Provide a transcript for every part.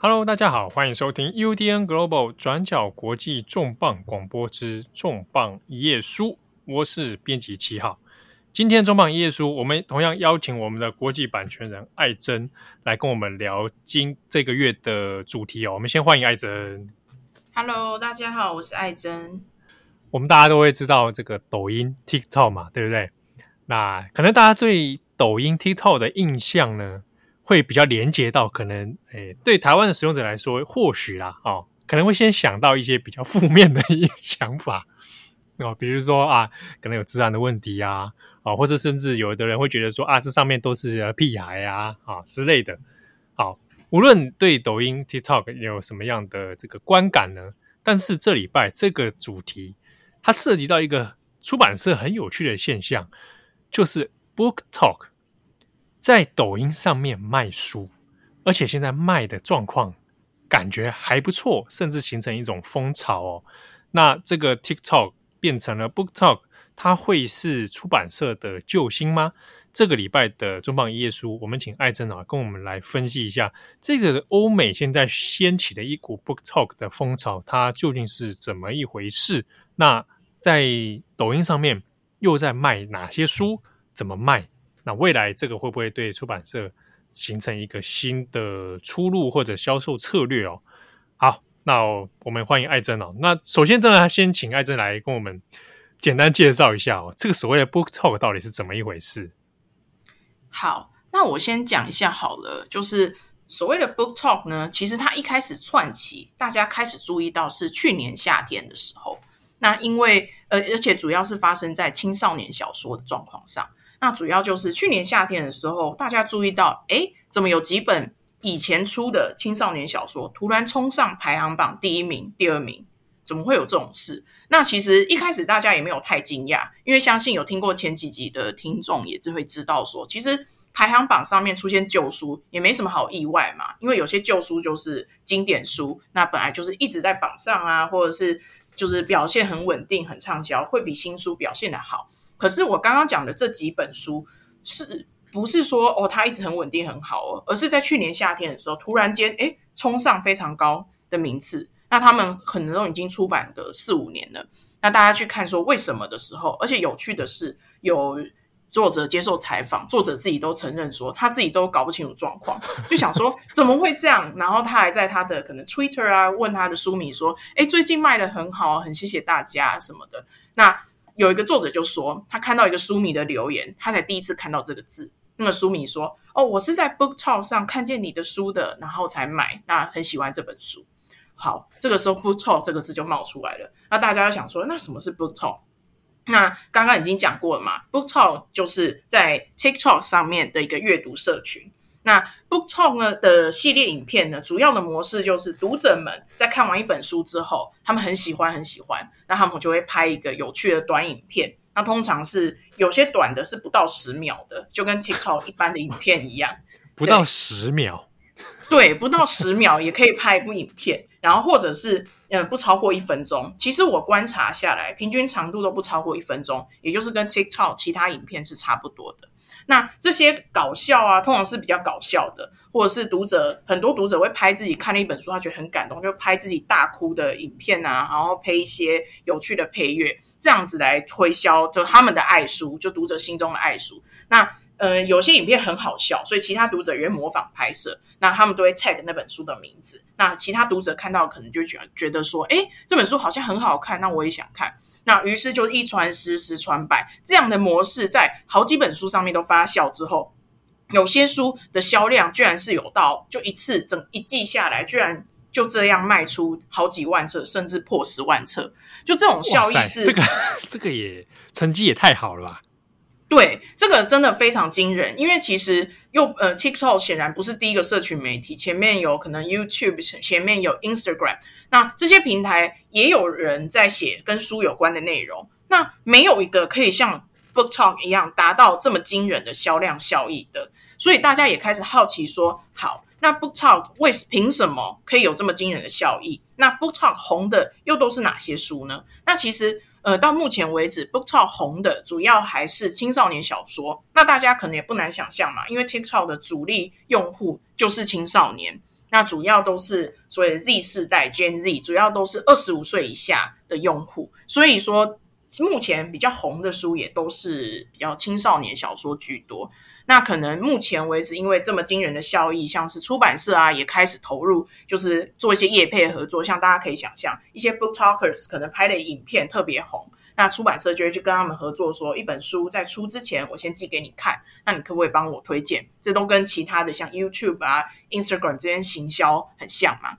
Hello，大家好，欢迎收听 UDN Global 转角国际重磅广播之重磅一页书，我是编辑七号。今天重磅一页书，我们同样邀请我们的国际版权人艾珍来跟我们聊今这个月的主题哦。我们先欢迎艾珍。Hello，大家好，我是艾珍。我们大家都会知道这个抖音 TikTok 嘛，对不对？那可能大家对抖音 TikTok 的印象呢，会比较连接到可能，诶，对台湾的使用者来说，或许啦，哦，可能会先想到一些比较负面的 一些想法，哦，比如说啊，可能有治安的问题啊，哦，或者甚至有的人会觉得说啊，这上面都是屁孩啊，啊之类的。好、哦，无论对抖音 TikTok 有什么样的这个观感呢，但是这礼拜这个主题，它涉及到一个出版社很有趣的现象，就是 Book Talk。在抖音上面卖书，而且现在卖的状况感觉还不错，甚至形成一种风潮哦。那这个 TikTok 变成了 BookTok，它会是出版社的救星吗？这个礼拜的重磅一页书，我们请艾珍啊跟我们来分析一下这个欧美现在掀起的一股 BookTok 的风潮，它究竟是怎么一回事？那在抖音上面又在卖哪些书？怎么卖？那未来这个会不会对出版社形成一个新的出路或者销售策略哦？好，那我们欢迎艾珍哦。那首先，真的先请艾珍来跟我们简单介绍一下哦，这个所谓的 Book Talk 到底是怎么一回事？好，那我先讲一下好了，就是所谓的 Book Talk 呢，其实它一开始串起，大家开始注意到是去年夏天的时候。那因为呃，而且主要是发生在青少年小说的状况上。那主要就是去年夏天的时候，大家注意到，诶，怎么有几本以前出的青少年小说突然冲上排行榜第一名、第二名？怎么会有这种事？那其实一开始大家也没有太惊讶，因为相信有听过前几集的听众也就会知道说，其实排行榜上面出现旧书也没什么好意外嘛，因为有些旧书就是经典书，那本来就是一直在榜上啊，或者是就是表现很稳定、很畅销，会比新书表现的好。可是我刚刚讲的这几本书，是不是说哦，它一直很稳定很好哦？而是在去年夏天的时候，突然间诶冲上非常高的名次。那他们可能都已经出版个四五年了。那大家去看说为什么的时候，而且有趣的是，有作者接受采访，作者自己都承认说他自己都搞不清楚状况，就想说怎么会这样？然后他还在他的可能 Twitter 啊问他的书迷说：“哎最近卖的很好，很谢谢大家什么的。”那有一个作者就说，他看到一个书迷的留言，他才第一次看到这个字。那个书迷说：“哦，我是在 BookTok 上看见你的书的，然后才买，那很喜欢这本书。”好，这个时候 BookTok 这个字就冒出来了。那大家就想说，那什么是 BookTok？那刚刚已经讲过了嘛，BookTok 就是在 TikTok 上面的一个阅读社群。那 BookTok 呢的系列影片呢，主要的模式就是读者们在看完一本书之后，他们很喜欢很喜欢，那他们就会拍一个有趣的短影片。那通常是有些短的是不到十秒的，就跟 TikTok 一般的影片一样，不到十秒。对，不到十秒也可以拍一部影片，然后或者是嗯不超过一分钟。其实我观察下来，平均长度都不超过一分钟，也就是跟 TikTok 其他影片是差不多的。那这些搞笑啊，通常是比较搞笑的，或者是读者很多读者会拍自己看了一本书，他觉得很感动，就拍自己大哭的影片啊，然后配一些有趣的配乐，这样子来推销就他们的爱书，就读者心中的爱书。那呃，有些影片很好笑，所以其他读者也会模仿拍摄，那他们都会 tag 那本书的名字。那其他读者看到可能就觉觉得说，诶，这本书好像很好看，那我也想看。那于是就一传十，十传百，这样的模式在好几本书上面都发酵之后，有些书的销量居然是有到，就一次整一季下来，居然就这样卖出好几万册，甚至破十万册，就这种效益是这个 这个也成绩也太好了吧？对，这个真的非常惊人，因为其实又呃，TikTok 显然不是第一个社群媒体，前面有可能 YouTube，前面有 Instagram。那这些平台也有人在写跟书有关的内容，那没有一个可以像 BookTok 一样达到这么惊人的销量效益的，所以大家也开始好奇说：好，那 BookTok 为凭什么可以有这么惊人的效益？那 BookTok 红的又都是哪些书呢？那其实呃，到目前为止，BookTok 红的主要还是青少年小说。那大家可能也不难想象嘛，因为 TikTok 的主力用户就是青少年。那主要都是所谓的 Z 世代 Gen Z，主要都是二十五岁以下的用户。所以说，目前比较红的书也都是比较青少年小说居多。那可能目前为止，因为这么惊人的效益，像是出版社啊也开始投入，就是做一些业配合作。像大家可以想象，一些 book talkers 可能拍的影片特别红，那出版社就会去跟他们合作，说一本书在出之前，我先寄给你看，那你可不可以帮我推荐？这都跟其他的像 YouTube 啊、Instagram 这些行销很像嘛。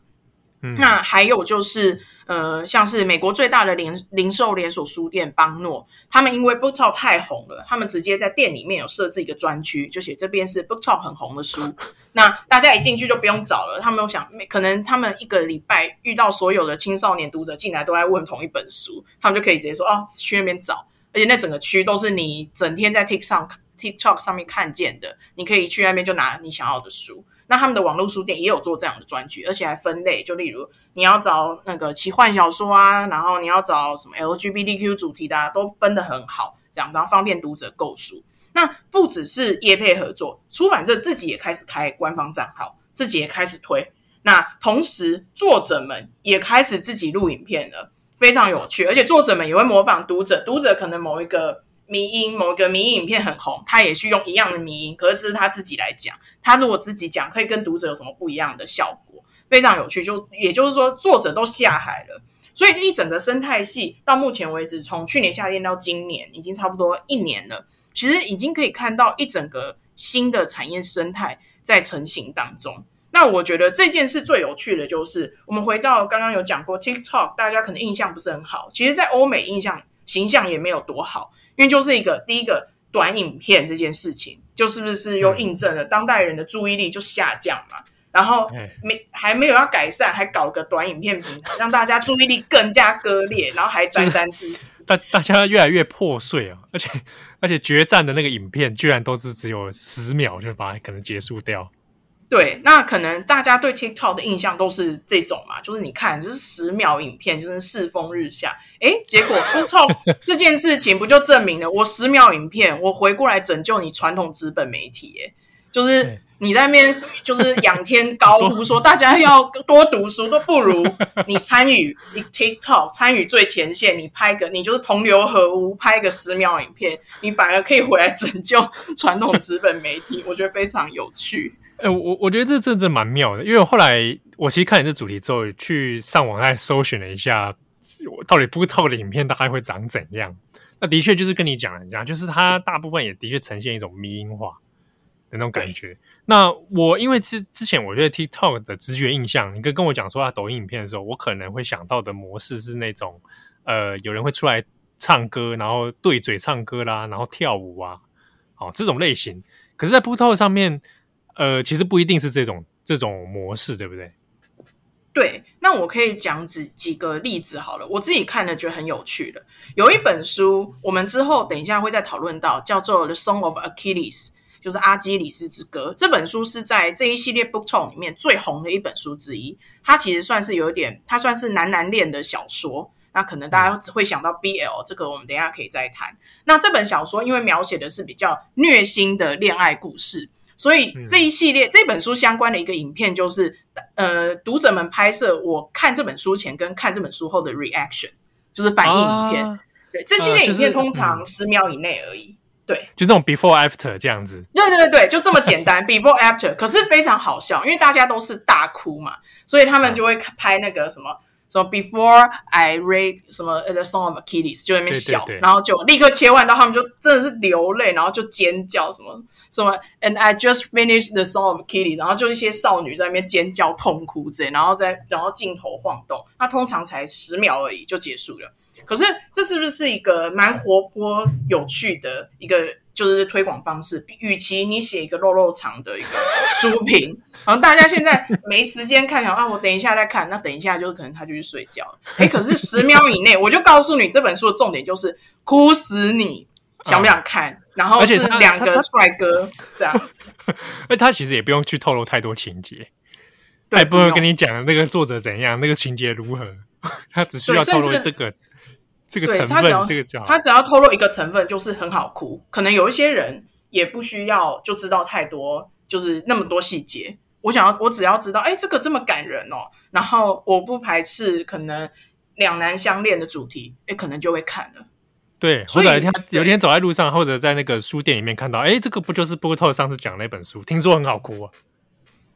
嗯，那还有就是。呃，像是美国最大的零零售连锁书店邦诺，他们因为 BookTok 太红了，他们直接在店里面有设置一个专区，就写这边是 BookTok 很红的书。那大家一进去就不用找了，他们有想，可能他们一个礼拜遇到所有的青少年读者进来都在问同一本书，他们就可以直接说哦，去那边找，而且那整个区都是你整天在 TikTok TikTok 上面看见的，你可以去那边就拿你想要的书。那他们的网络书店也有做这样的专区，而且还分类，就例如你要找那个奇幻小说啊，然后你要找什么 LGBTQ 主题的啊，都分得很好，这样然后方便读者购书。那不只是业配合作，出版社自己也开始开官方账号，自己也开始推。那同时作者们也开始自己录影片了，非常有趣，而且作者们也会模仿读者，读者可能某一个。迷因某一个迷因影片很红，他也去用一样的迷因，可是这是他自己来讲。他如果自己讲，可以跟读者有什么不一样的效果？非常有趣。就也就是说，作者都下海了，所以一整个生态系到目前为止，从去年夏天到今年，已经差不多一年了。其实已经可以看到一整个新的产业生态在成型当中。那我觉得这件事最有趣的就是，我们回到刚刚有讲过 TikTok，大家可能印象不是很好。其实，在欧美印象形象也没有多好。因为就是一个第一个短影片这件事情，就是不是又印证了当代人的注意力就下降嘛？然后没还没有要改善，还搞个短影片平台，让大家注意力更加割裂，然后还沾沾自喜。大大家越来越破碎啊！而且而且决战的那个影片居然都是只有十秒就把它可能结束掉。对，那可能大家对 TikTok 的印象都是这种嘛，就是你看，这是十秒影片，就是世风日下。诶，结果 TikTok 这件事情不就证明了，我十秒影片，我回过来拯救你传统纸本媒体，诶，就是你在那边就是仰天高呼 说大家要多读书，都不如你参与你 TikTok，参与最前线，你拍个你就是同流合污，拍个十秒影片，你反而可以回来拯救传统纸本媒体，我觉得非常有趣。哎、欸，我我觉得这真的蛮妙的，因为后来我其实看你这主题之后，去上网来搜寻了一下，我到底 BookTok 的影片大概会长怎样？那的确就是跟你讲的一样，就是它大部分也的确呈现一种迷因化的那种感觉。那我因为之之前我觉得 TikTok 的直觉印象，你跟跟我讲说它抖音影片的时候，我可能会想到的模式是那种呃，有人会出来唱歌，然后对嘴唱歌啦，然后跳舞啊，哦这种类型。可是，在 BookTok 上面。呃，其实不一定是这种这种模式，对不对？对，那我可以讲几几个例子好了。我自己看了觉得很有趣的，有一本书，我们之后等一下会再讨论到，叫做《The Song of Achilles》，就是阿基里斯之歌。这本书是在这一系列 Book t o n 里面最红的一本书之一。它其实算是有一点，它算是男男恋的小说。那可能大家只会想到 BL，这个我们等一下可以再谈。那这本小说因为描写的是比较虐心的恋爱故事。所以这一系列、嗯、这本书相关的一个影片，就是呃，读者们拍摄我看这本书前跟看这本书后的 reaction，就是反应影片。啊、对，这系列影片通常十秒以内而已。呃就是、对，就这种 before after 这样子。对对对对，就这么简单，before after，可是非常好笑，因为大家都是大哭嘛，所以他们就会拍那个什么。什么 Before I read 什么 The Song of Achilles 就在那边笑，对对对，然后就立刻切换到他们就真的是流泪，然后就尖叫什么什么 And I just finished The Song of Achilles，然后就一些少女在那边尖叫痛哭之类，然后再然后镜头晃动，那通常才十秒而已就结束了。可是这是不是一个蛮活泼有趣的一个？就是推广方式，与其你写一个肉肉长的一个书评，然后大家现在没时间看，想啊，我等一下再看，那等一下就可能他就去睡觉了。哎，可是十秒以内，我就告诉你，这本书的重点就是哭死你，想不想看？嗯、然后是两个帅哥这样子。而他其实也不用去透露太多情节，对，不会跟你讲那个作者怎样，那个情节如何，他只需要透露这个。这个成分，他只要这个叫他只要透露一个成分，就是很好哭。可能有一些人也不需要就知道太多，就是那么多细节。我想要，我只要知道，哎，这个这么感人哦，然后我不排斥可能两难相恋的主题，哎，可能就会看了。对，或者有一天有一天走在路上，或者在那个书店里面看到，哎，这个不就是 BookTok 上次讲的那本书？听说很好哭啊。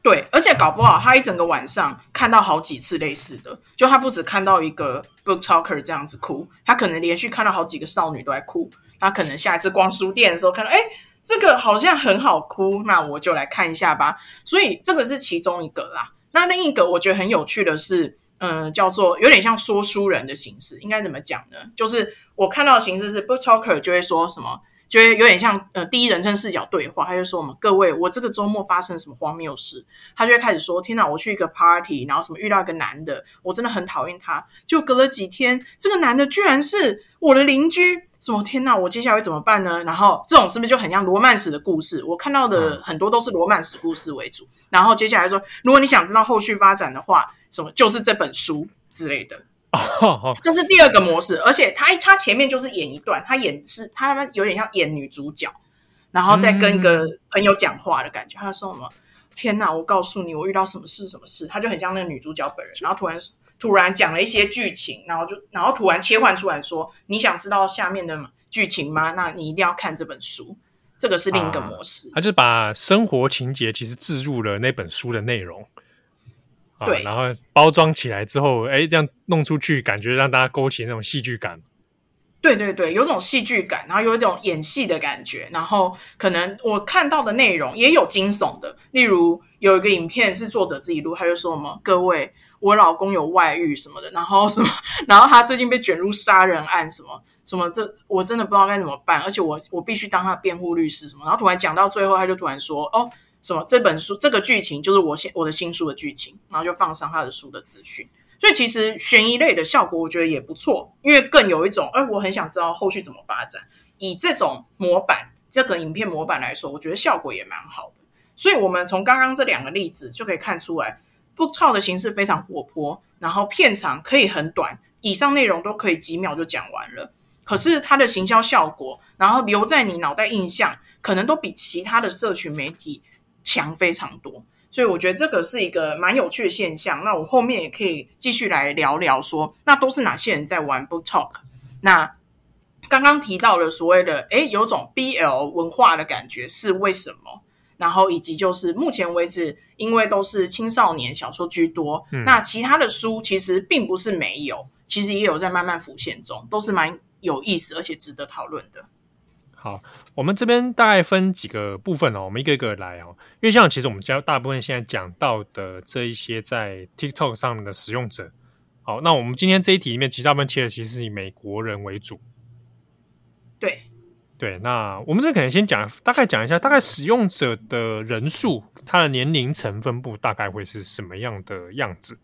对，而且搞不好他一整个晚上看到好几次类似的，就他不止看到一个 book talker 这样子哭，他可能连续看到好几个少女都在哭。他可能下一次逛书店的时候看到，哎，这个好像很好哭，那我就来看一下吧。所以这个是其中一个啦。那另一个我觉得很有趣的是，嗯、叫做有点像说书人的形式，应该怎么讲呢？就是我看到的形式是 book talker 就会说什么。就会有点像呃第一人称视角对话，他就说我们各位，我这个周末发生什么荒谬事？他就会开始说：天哪，我去一个 party，然后什么遇到一个男的，我真的很讨厌他。就隔了几天，这个男的居然是我的邻居，什么天哪，我接下来会怎么办呢？然后这种是不是就很像罗曼史的故事？我看到的很多都是罗曼史故事为主。然后接下来说，如果你想知道后续发展的话，什么就是这本书之类的。哦，这是第二个模式，而且他他前面就是演一段，他演是他有点像演女主角，然后再跟一个朋友讲话的感觉。嗯、他说什么？天哪！我告诉你，我遇到什么事什么事，他就很像那个女主角本人。然后突然突然讲了一些剧情，然后就然后突然切换出来说：“你想知道下面的剧情吗？那你一定要看这本书。”这个是另一个模式。啊、他就把生活情节其实置入了那本书的内容。对、啊，然后包装起来之后，哎，这样弄出去，感觉让大家勾起那种戏剧感。对对对，有种戏剧感，然后有一种演戏的感觉，然后可能我看到的内容也有惊悚的，例如有一个影片是作者自己录，他就说什么：“各位，我老公有外遇什么的，然后什么，然后他最近被卷入杀人案，什么什么，这我真的不知道该怎么办，而且我我必须当他的辩护律师什么。”然后突然讲到最后，他就突然说：“哦。”什么？这本书这个剧情就是我新我的新书的剧情，然后就放上他的书的资讯。所以其实悬疑类的效果我觉得也不错，因为更有一种哎，我很想知道后续怎么发展。以这种模板这个影片模板来说，我觉得效果也蛮好的。所以我们从刚刚这两个例子就可以看出来 Book Talk 的形式非常活泼，然后片长可以很短，以上内容都可以几秒就讲完了。可是它的行销效果，然后留在你脑袋印象，可能都比其他的社群媒体。强非常多，所以我觉得这个是一个蛮有趣的现象。那我后面也可以继续来聊聊说，那都是哪些人在玩 Book Talk？那刚刚提到了所谓的，诶，有种 BL 文化的感觉是为什么？然后以及就是目前为止，因为都是青少年小说居多，嗯，那其他的书其实并不是没有，其实也有在慢慢浮现中，都是蛮有意思而且值得讨论的。好，我们这边大概分几个部分哦，我们一个一个来哦。因为像其实我们教大部分现在讲到的这一些在 TikTok 上面的使用者，好，那我们今天这一题里面，其实大部分切的其实是以美国人为主。对对，那我们这可能先讲，大概讲一下，大概使用者的人数，它的年龄层分布大概会是什么样的样子？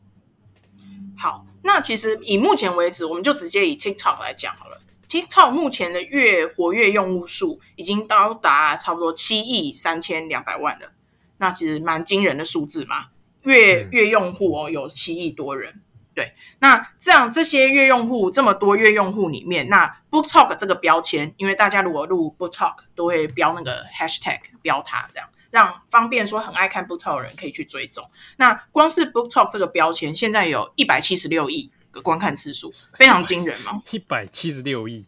好。那其实以目前为止，我们就直接以 TikTok 来讲好了。TikTok 目前的月活跃用户数已经到达差不多七亿三千两百万了，那其实蛮惊人的数字嘛。月月用户哦有七亿多人，对。那这样这些月用户这么多月用户里面，那 BookTok 这个标签，因为大家如果录 BookTok 都会标那个 Hashtag 标它这样。让方便说很爱看 BookTok 的人可以去追踪。那光是 BookTok 这个标签，现在有一百七十六亿个观看次数，非常惊人嘛！一百七十六亿。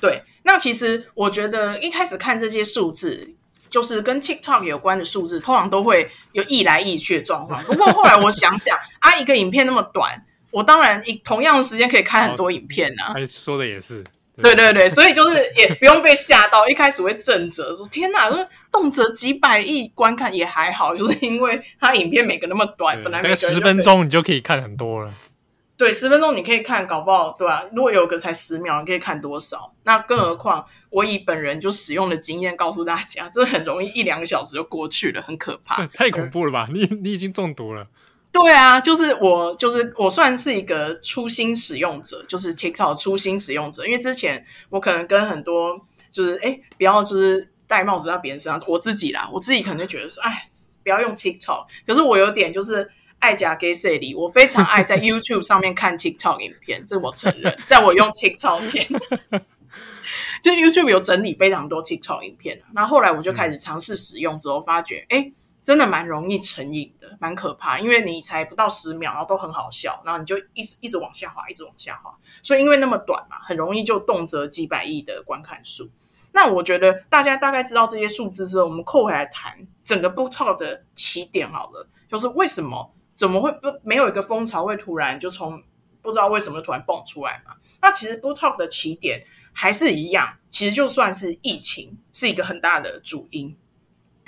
对，那其实我觉得一开始看这些数字，就是跟 TikTok 有关的数字，通常都会有易来易去的状况。不过后来我想想，啊，一个影片那么短，我当然以同样的时间可以看很多影片呐、说的也是。对对对，所以就是也不用被吓到，一开始会震着说：“天哪，说动辄几百亿观看也还好，就是因为它影片每个那么短，本来每个十分钟你就可以看很多了。”对，十分钟你可以看，搞不好对吧、啊？如果有个才十秒，你可以看多少？那更何况我以本人就使用的经验告诉大家，这很容易一两个小时就过去了，很可怕。太恐怖了吧？你你已经中毒了。对啊，就是我，就是我算是一个初心使用者，就是 TikTok 初心使用者。因为之前我可能跟很多就是哎，不要就是戴帽子在别人身上，我自己啦，我自己可能就觉得说，哎，不要用 TikTok。可是我有点就是爱假给谁里，我非常爱在 YouTube 上面看 TikTok 影片，这我承认。在我用 TikTok 前，就 YouTube 有整理非常多 TikTok 影片。那后来我就开始尝试使用之后，发觉哎。真的蛮容易成瘾的，蛮可怕。因为你才不到十秒，然后都很好笑，然后你就一直一直往下滑，一直往下滑。所以因为那么短嘛，很容易就动辄几百亿的观看数。那我觉得大家大概知道这些数字之后，我们扣回来谈整个 BookTok 的起点好了，就是为什么怎么会不没有一个风潮会突然就从不知道为什么突然蹦出来嘛？那其实 BookTok 的起点还是一样，其实就算是疫情是一个很大的主因。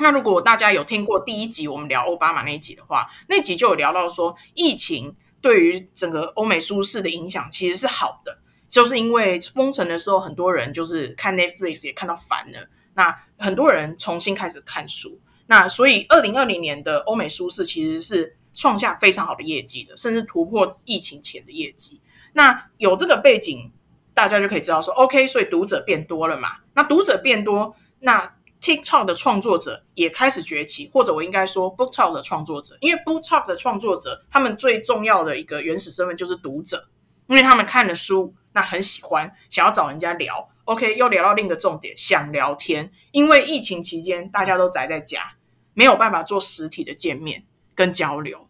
那如果大家有听过第一集我们聊奥巴马那一集的话，那集就有聊到说，疫情对于整个欧美书市的影响其实是好的，就是因为封城的时候，很多人就是看 Netflix 也看到烦了，那很多人重新开始看书，那所以二零二零年的欧美书市其实是创下非常好的业绩的，甚至突破疫情前的业绩。那有这个背景，大家就可以知道说，OK，所以读者变多了嘛，那读者变多，那。TikTok 的创作者也开始崛起，或者我应该说 BookTok 的创作者，因为 BookTok 的创作者，他们最重要的一个原始身份就是读者，因为他们看了书，那很喜欢，想要找人家聊。OK，又聊到另一个重点，想聊天，因为疫情期间大家都宅在家，没有办法做实体的见面跟交流，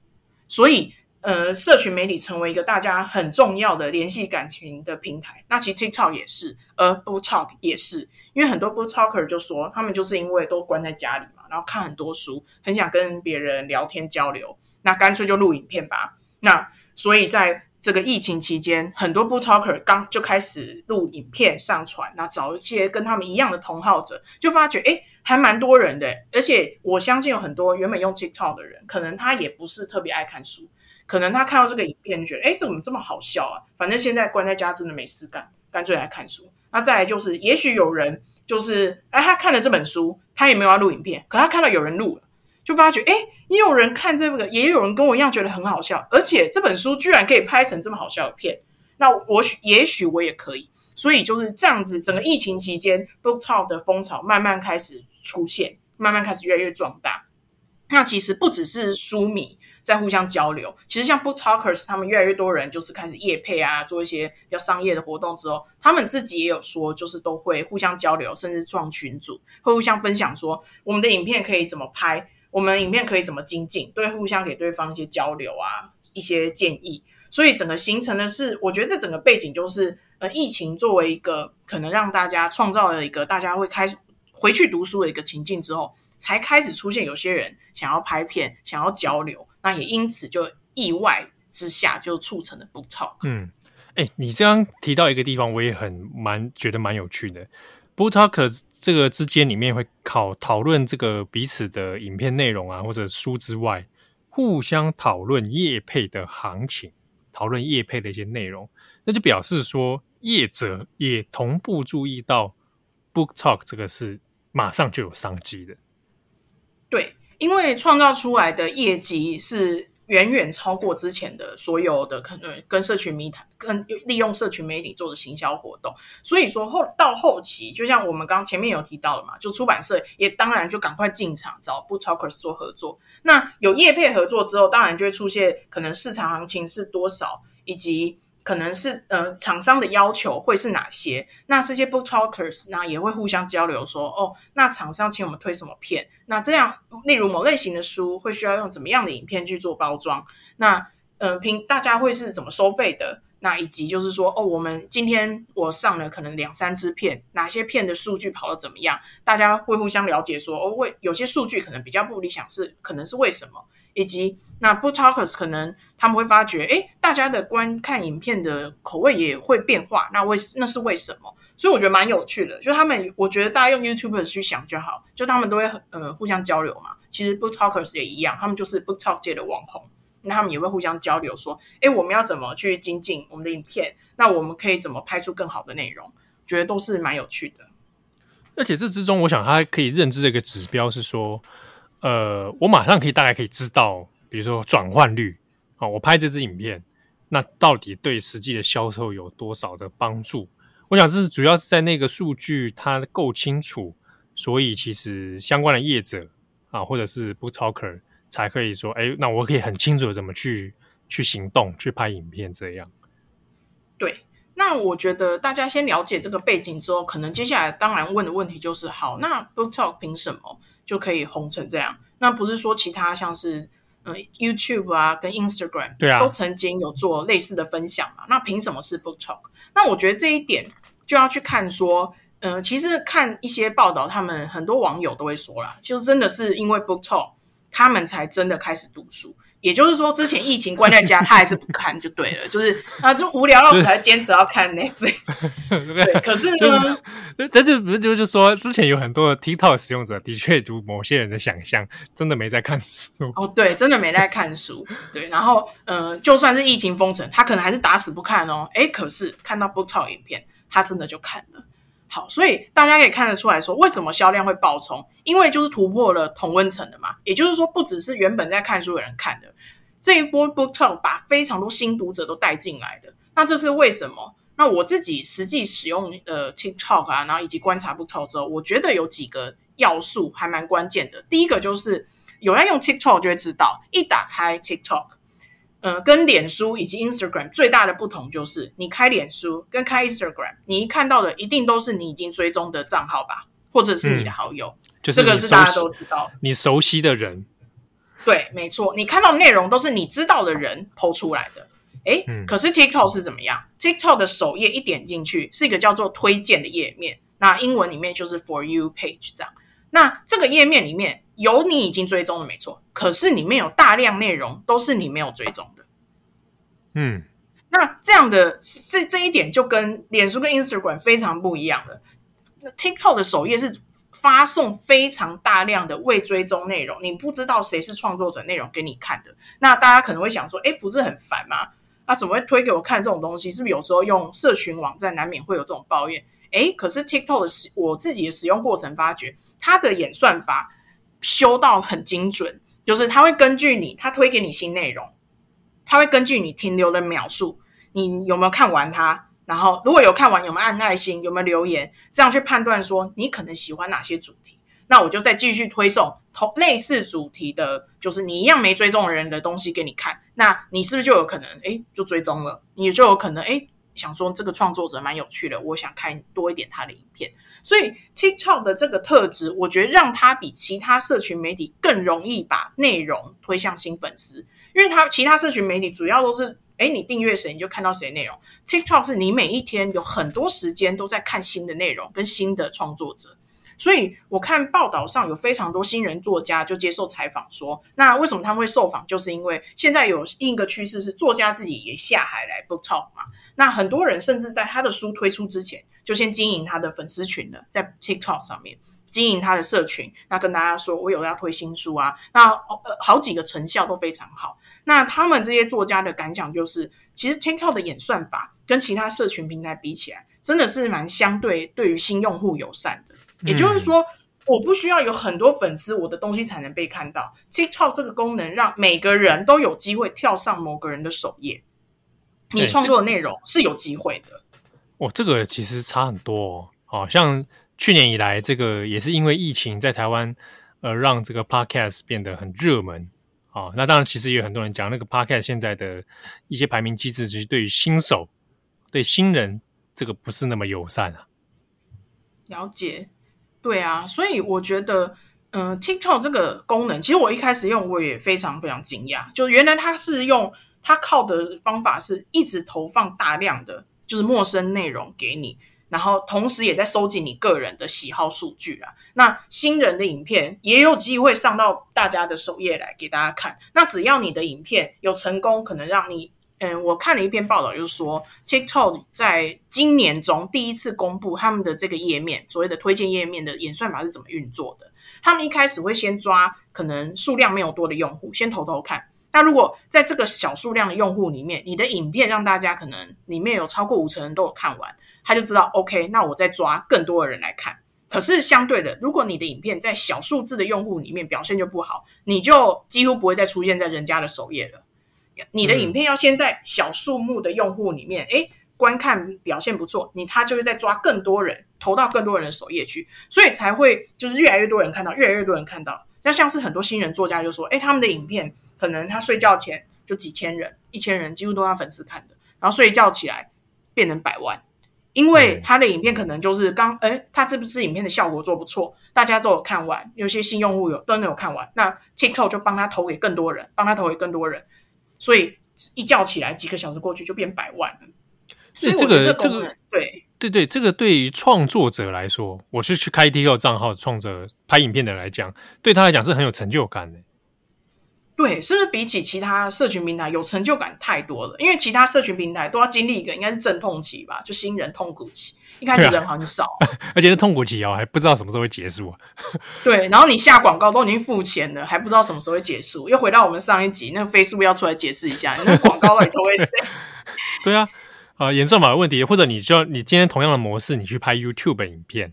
所以呃，社群媒体成为一个大家很重要的联系感情的平台。那其实 TikTok 也是，而 BookTok 也是。因为很多 Booktalker 就说，他们就是因为都关在家里嘛，然后看很多书，很想跟别人聊天交流，那干脆就录影片吧。那所以在这个疫情期间，很多 Booktalker 刚就开始录影片上传，那找一些跟他们一样的同好者，就发觉诶还蛮多人的。而且我相信有很多原本用 TikTok 的人，可能他也不是特别爱看书，可能他看到这个影片觉得，诶这怎么这么好笑啊？反正现在关在家真的没事干，干脆来看书。那再来就是，也许有人就是，哎，他看了这本书，他也没有要录影片，可他看到有人录了，就发觉，哎，也有人看这个，也有人跟我一样觉得很好笑，而且这本书居然可以拍成这么好笑的片，那我许也许我也可以，所以就是这样子，整个疫情期间，BookTok 的风潮慢慢开始出现，慢慢开始越来越壮大。那其实不只是书迷。在互相交流，其实像 Book Talkers 他们越来越多人就是开始业配啊，做一些比较商业的活动之后，他们自己也有说，就是都会互相交流，甚至创群组，会互相分享说我们的影片可以怎么拍，我们影片可以怎么精进，对，互相给对方一些交流啊，一些建议。所以整个形成的是，我觉得这整个背景就是，呃，疫情作为一个可能让大家创造了一个大家会开始回去读书的一个情境之后，才开始出现有些人想要拍片，想要交流。那也因此就意外之下就促成了 BookTok。嗯，哎、你这样提到一个地方，我也很蛮觉得蛮有趣的。BookTok 这个之间里面会考讨论这个彼此的影片内容啊，或者书之外，互相讨论业配的行情，讨论业配的一些内容，那就表示说业者也同步注意到 BookTok 这个是马上就有商机的。因为创造出来的业绩是远远超过之前的所有的可能跟社群媒体、跟利用社群媒体做的行销活动，所以说后到后期，就像我们刚前面有提到的嘛，就出版社也当然就赶快进场找 BookTokers 做合作。那有业配合作之后，当然就会出现可能市场行情是多少，以及。可能是呃厂商的要求会是哪些？那这些 booktalkers 那也会互相交流说，哦，那厂商请我们推什么片？那这样，例如某类型的书会需要用怎么样的影片去做包装？那呃，平大家会是怎么收费的？那以及就是说，哦，我们今天我上了可能两三支片，哪些片的数据跑得怎么样？大家会互相了解说，哦，为有些数据可能比较不理想，是可能是为什么？以及那 book talkers 可能他们会发觉，诶，大家的观看影片的口味也会变化，那为那是为什么？所以我觉得蛮有趣的，就他们，我觉得大家用 YouTuber 去想就好，就他们都会呃互相交流嘛。其实 book talkers 也一样，他们就是 book talk 界的网红，那他们也会互相交流，说，诶，我们要怎么去精进我们的影片？那我们可以怎么拍出更好的内容？觉得都是蛮有趣的。而且这之中，我想他可以认知的一个指标是说。呃，我马上可以大概可以知道，比如说转换率啊、我拍这支影片，那到底对实际的销售有多少的帮助？我想这是主要是在那个数据它够清楚，所以其实相关的业者啊，或者是 Book Talker 才可以说，哎，那我可以很清楚的怎么去去行动，去拍影片这样。对，那我觉得大家先了解这个背景之后，可能接下来当然问的问题就是，好，那 BookTok 凭什么？就可以红成这样。那不是说其他像是呃 YouTube 啊跟 Instagram 对啊，都曾经有做类似的分享嘛？那凭什么是 Book Talk？那我觉得这一点就要去看说，呃，其实看一些报道，他们很多网友都会说啦，就真的是因为 Book Talk，他们才真的开始读书。也就是说，之前疫情关在家，他还是不看就对了，就是啊，就无聊到死，还坚持要看 Netflix。对，可是呢，这就不是就就说，之前有很多的 TikTok 使用者的确如某些人的想象，真的没在看书。哦，对，真的没在看书。对，然后呃，就算是疫情封城，他可能还是打死不看哦。诶，可是看到 Book Talk 影片，他真的就看了。好，所以大家可以看得出来说，为什么销量会爆冲？因为就是突破了同温层的嘛。也就是说，不只是原本在看书的人看的，这一波 Book Talk 把非常多新读者都带进来的。那这是为什么？那我自己实际使用呃 TikTok 啊，然后以及观察 Book Talk 之后，我觉得有几个要素还蛮关键的。第一个就是有人用 TikTok 就会知道，一打开 TikTok。呃，跟脸书以及 Instagram 最大的不同就是，你开脸书跟开 Instagram，你一看到的一定都是你已经追踪的账号吧，或者是你的好友，嗯、就是这个是大家都知道，你熟悉的人。对，没错，你看到的内容都是你知道的人 po 出来的。诶、嗯，可是 TikTok 是怎么样？TikTok 的首页一点进去是一个叫做推荐的页面，那英文里面就是 For You Page 这样。那这个页面里面。有你已经追踪的没错，可是里面有大量内容都是你没有追踪的。嗯，那这样的这这一点就跟脸书跟 Instagram 非常不一样的。TikTok 的首页是发送非常大量的未追踪内容，你不知道谁是创作者内容给你看的。那大家可能会想说，哎，不是很烦吗？那、啊、怎么会推给我看这种东西？是不是有时候用社群网站难免会有这种抱怨？哎，可是 TikTok 的使我自己的使用过程发觉，它的演算法。修到很精准，就是他会根据你，他推给你新内容，他会根据你停留的秒数，你有没有看完它，然后如果有看完，有没有按爱心，有没有留言，这样去判断说你可能喜欢哪些主题，那我就再继续推送同类似主题的，就是你一样没追踪人的东西给你看，那你是不是就有可能诶就追踪了，你就有可能诶想说这个创作者蛮有趣的，我想看多一点他的影片。所以 TikTok 的这个特质，我觉得让它比其他社群媒体更容易把内容推向新粉丝，因为它其他社群媒体主要都是，诶你订阅谁你就看到谁内容，TikTok 是你每一天有很多时间都在看新的内容跟新的创作者。所以我看报道上有非常多新人作家就接受采访说，那为什么他们会受访？就是因为现在有另一个趋势是作家自己也下海来 Book Talk 嘛。那很多人甚至在他的书推出之前，就先经营他的粉丝群了，在 TikTok 上面经营他的社群，那跟大家说我有要推新书啊，那呃好几个成效都非常好。那他们这些作家的感想就是，其实 TikTok 的演算法跟其他社群平台比起来，真的是蛮相对对于新用户友善的。也就是说，我不需要有很多粉丝，我的东西才能被看到。TikTok 这个功能让每个人都有机会跳上某个人的首页。你创作的内容是有机会的。哦，这个其实差很多哦。好、哦、像去年以来，这个也是因为疫情在台湾，呃让这个 Podcast 变得很热门。哦，那当然，其实也有很多人讲，那个 Podcast 现在的一些排名机制，其实对于新手、对新人，这个不是那么友善啊。了解，对啊，所以我觉得，嗯、呃，TikTok 这个功能，其实我一开始用，我也非常非常惊讶，就原来它是用。他靠的方法是一直投放大量的就是陌生内容给你，然后同时也在收集你个人的喜好数据啊。那新人的影片也有机会上到大家的首页来给大家看。那只要你的影片有成功，可能让你，嗯，我看了一篇报道，就是说 TikTok 在今年中第一次公布他们的这个页面，所谓的推荐页面的演算法是怎么运作的。他们一开始会先抓可能数量没有多的用户，先投投看。那如果在这个小数量的用户里面，你的影片让大家可能里面有超过五成人都有看完，他就知道 OK，那我再抓更多的人来看。可是相对的，如果你的影片在小数字的用户里面表现就不好，你就几乎不会再出现在人家的首页了。你的影片要先在小数目的用户里面，哎、嗯，观看表现不错，你他就会再抓更多人投到更多人的首页去，所以才会就是越来越多人看到，越来越多人看到。那像是很多新人作家就说，哎，他们的影片。可能他睡觉前就几千人、一千人，几乎都是他粉丝看的。然后睡觉起来变成百万，因为他的影片可能就是刚哎，他这部是影片的效果做不错，大家都有看完，有些新用户有都没有看完，那 TikTok 就帮他投给更多人，帮他投给更多人，所以一觉起来几个小时过去就变百万了。所以这个这个对对对，这个对于创作者来说，我是去开 TikTok 账号创作拍影片的来讲，对他来讲是很有成就感的。对，是不是比起其他社群平台有成就感太多了？因为其他社群平台都要经历一个应该是阵痛期吧，就新人痛苦期，一开始人很少，啊、而且是痛苦期哦，还不知道什么时候会结束啊。对，然后你下广告都已经付钱了，还不知道什么时候会结束。又回到我们上一集，那个 Facebook 要出来解释一下，那个广告到底都会谁？对啊，啊、呃，演算法的问题，或者你就你今天同样的模式，你去拍 YouTube 影片，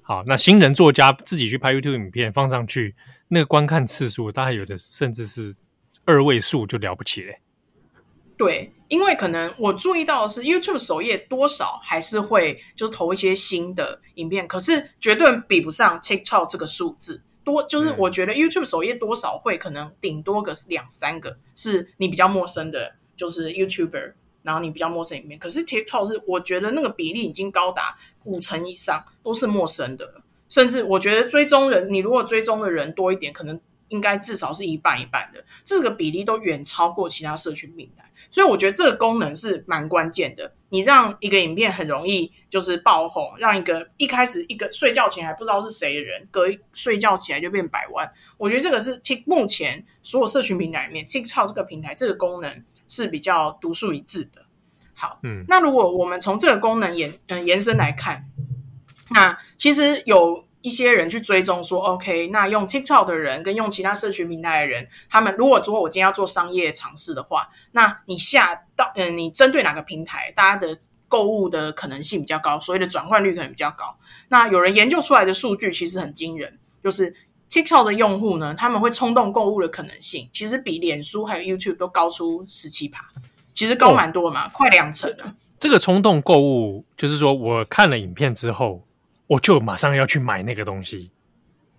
好，那新人作家自己去拍 YouTube 影片放上去。那个观看次数，大概有的甚至是二位数就了不起嘞。对，因为可能我注意到的是，YouTube 首页多少还是会就是投一些新的影片，可是绝对比不上 TikTok 这个数字多。就是我觉得 YouTube 首页多少会可能顶多个两三个是你比较陌生的，就是 YouTuber，然后你比较陌生影片。可是 TikTok 是我觉得那个比例已经高达五成以上都是陌生的了。甚至我觉得追踪人，你如果追踪的人多一点，可能应该至少是一半一半的，这个比例都远超过其他社群平台。所以我觉得这个功能是蛮关键的。你让一个影片很容易就是爆红，让一个一开始一个睡觉前还不知道是谁的人，隔一睡觉起来就变百万。我觉得这个是 Tik 目前所有社群平台里面 TikTok 这个平台这个功能是比较独树一帜的。好，嗯，那如果我们从这个功能延嗯延伸来看。那其实有一些人去追踪说，OK，那用 TikTok 的人跟用其他社群平台的人，他们如果说我今天要做商业尝试的话，那你下到嗯、呃，你针对哪个平台，大家的购物的可能性比较高，所谓的转换率可能比较高。那有人研究出来的数据其实很惊人，就是 TikTok 的用户呢，他们会冲动购物的可能性，其实比脸书还有 YouTube 都高出十七趴，其实高蛮多嘛，哦、快两成了。这个冲动购物就是说我看了影片之后。我就马上要去买那个东西，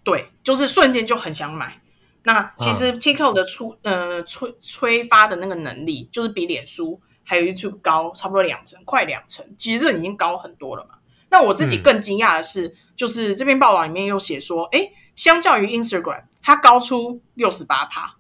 对，就是瞬间就很想买。那其实 TikTok 的出、嗯、呃催催发的那个能力，就是比脸书还有 YouTube 高差不多两成，快两成。其实这已经高很多了嘛。那我自己更惊讶的是，嗯、就是这篇报道里面又写说，哎，相较于 Instagram，它高出六十八趴。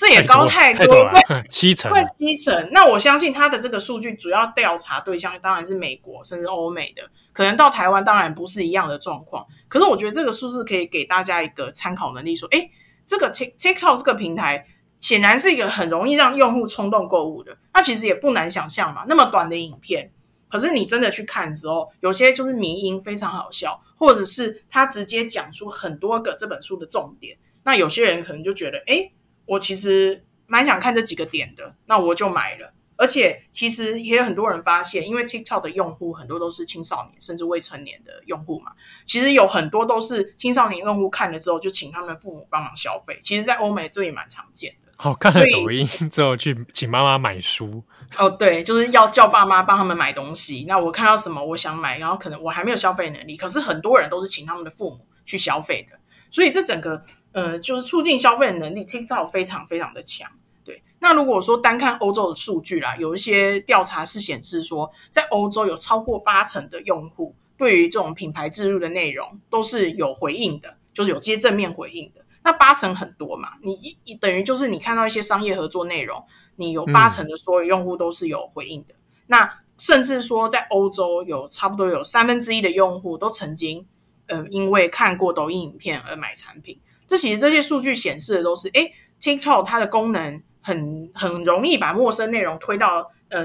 这也高太多，太多 七成，快七成。那我相信他的这个数据主要调查对象当然是美国，甚至欧美的，可能到台湾当然不是一样的状况。可是我觉得这个数字可以给大家一个参考能力，说，诶，这个 TikTok 这个平台显然是一个很容易让用户冲动购物的。那其实也不难想象嘛，那么短的影片，可是你真的去看的时候，有些就是迷因非常好笑，或者是他直接讲出很多个这本书的重点。那有些人可能就觉得，诶。我其实蛮想看这几个点的，那我就买了。而且其实也有很多人发现，因为 TikTok 的用户很多都是青少年甚至未成年的用户嘛，其实有很多都是青少年用户看了之后就请他们的父母帮忙消费。其实，在欧美这也蛮常见的。好，看了抖音之后去请妈妈买书。哦，对，就是要叫爸妈帮他们买东西。那我看到什么我想买，然后可能我还没有消费能力，可是很多人都是请他们的父母去消费的。所以这整个。呃，就是促进消费的能力，TikTok 非常非常的强。对，那如果说单看欧洲的数据啦，有一些调查是显示说，在欧洲有超过八成的用户对于这种品牌植入的内容都是有回应的，就是有这些正面回应的。那八成很多嘛，你一等于就是你看到一些商业合作内容，你有八成的所有用户都是有回应的。嗯、那甚至说，在欧洲有差不多有三分之一的用户都曾经，呃，因为看过抖音影片而买产品。这其实这些数据显示的都是，诶，TikTok 它的功能很很容易把陌生内容推到呃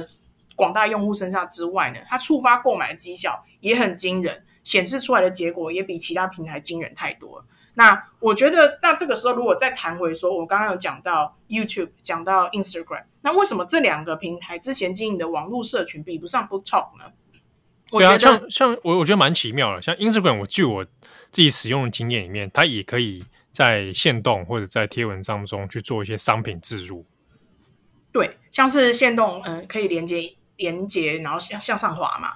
广大用户身上之外呢，它触发购买的绩效也很惊人，显示出来的结果也比其他平台惊人太多了。那我觉得，那这个时候如果再谈回说，我刚刚有讲到 YouTube，讲到 Instagram，那为什么这两个平台之前经营的网络社群比不上 BookTok 呢？我觉得对啊，像像我我觉得蛮奇妙的，像 Instagram，我据我自己使用的经验里面，它也可以。在线动或者在贴文当中去做一些商品置入，对，像是线动，嗯、呃，可以连接连接，然后向向上滑嘛，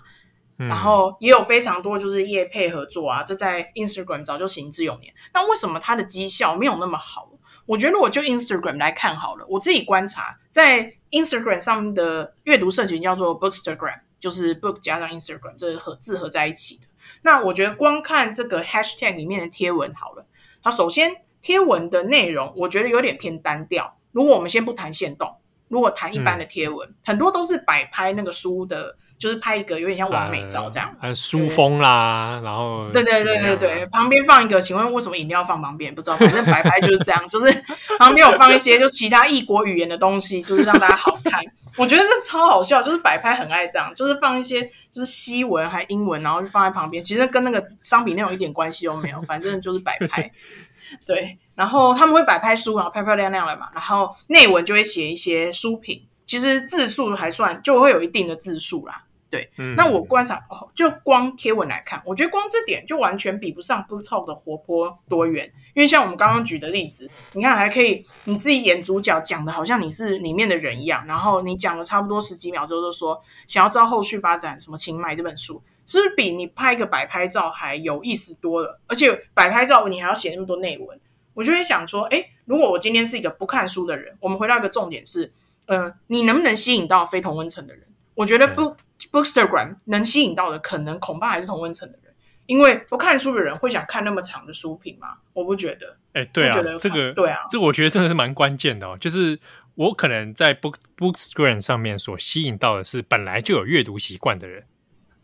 嗯、然后也有非常多就是业配合作啊，这在 Instagram 早就行之有年。那为什么它的绩效没有那么好？我觉得我就 Instagram 来看好了，我自己观察，在 Instagram 上面的阅读社群叫做 Bookstagram，就是 book 加上 Instagram 这是合字合在一起的。那我觉得光看这个 hashtag 里面的贴文好了，它首先贴文的内容我觉得有点偏单调。如果我们先不谈限动，如果谈一般的贴文，嗯、很多都是摆拍那个书的。就是拍一个有点像完美照这样，书封啦，然后对对对对对，旁边放一个，请问为什么饮料放旁边？不知道，反正摆拍就是这样，就是旁边有放一些就其他异国语言的东西，就是让大家好看。我觉得这超好笑，就是摆拍很爱这样，就是放一些就是西文还英文，然后就放在旁边，其实跟那个商品内容一点关系都没有，反正就是摆拍。对，然后他们会摆拍书，然后漂漂亮亮的嘛，然后内文就会写一些书评，其实字数还算就会有一定的字数啦。对，那我观察哦，就光贴文来看，我觉得光这点就完全比不上 Book Talk 的活泼多元。因为像我们刚刚举的例子，你看还可以你自己演主角，讲的好像你是里面的人一样，然后你讲了差不多十几秒之后，就说想要知道后续发展什么，请买这本书，是不是比你拍一个摆拍照还有意思多了？而且摆拍照你还要写那么多内文，我就会想说，哎，如果我今天是一个不看书的人，我们回到一个重点是，呃，你能不能吸引到非同温层的人？我觉得不。Bookstagram 能吸引到的，可能恐怕还是同温层的人，因为不看书的人会想看那么长的书评吗？我不觉得。哎、欸，对啊，这个对啊，这个我觉得真的是蛮关键的哦。就是我可能在 Book Bookstagram 上面所吸引到的是本来就有阅读习惯的人。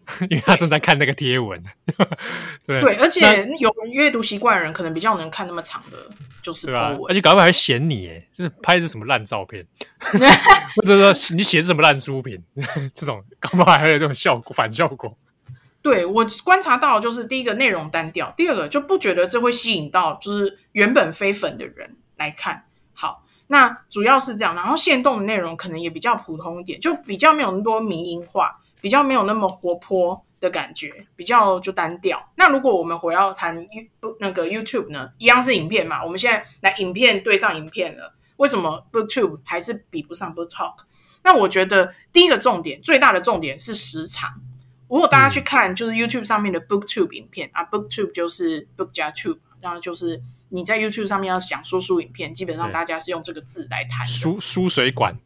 因为他正在看那个贴文，对，对，而且有阅读习惯的人可能比较能看那么长的，就是对啊，而且搞不好还嫌你，哎，就是拍的什么烂照片，或者说你写的什么烂书评，这种搞不好还有这种效果反效果。对，我观察到，就是第一个内容单调，第二个就不觉得这会吸引到就是原本非粉的人来看。好，那主要是这样，然后限动的内容可能也比较普通一点，就比较没有那么多民营化。比较没有那么活泼的感觉，比较就单调。那如果我们回到谈 You 那个 YouTube 呢，一样是影片嘛？我们现在来影片对上影片了，为什么 BookTube 还是比不上 BookTalk？那我觉得第一个重点，最大的重点是时长。如果大家去看就是 YouTube 上面的 BookTube 影片、嗯、啊，BookTube 就是 Book 加 Tube，然后就是你在 YouTube 上面要想说书影片，基本上大家是用这个字来谈书书水馆。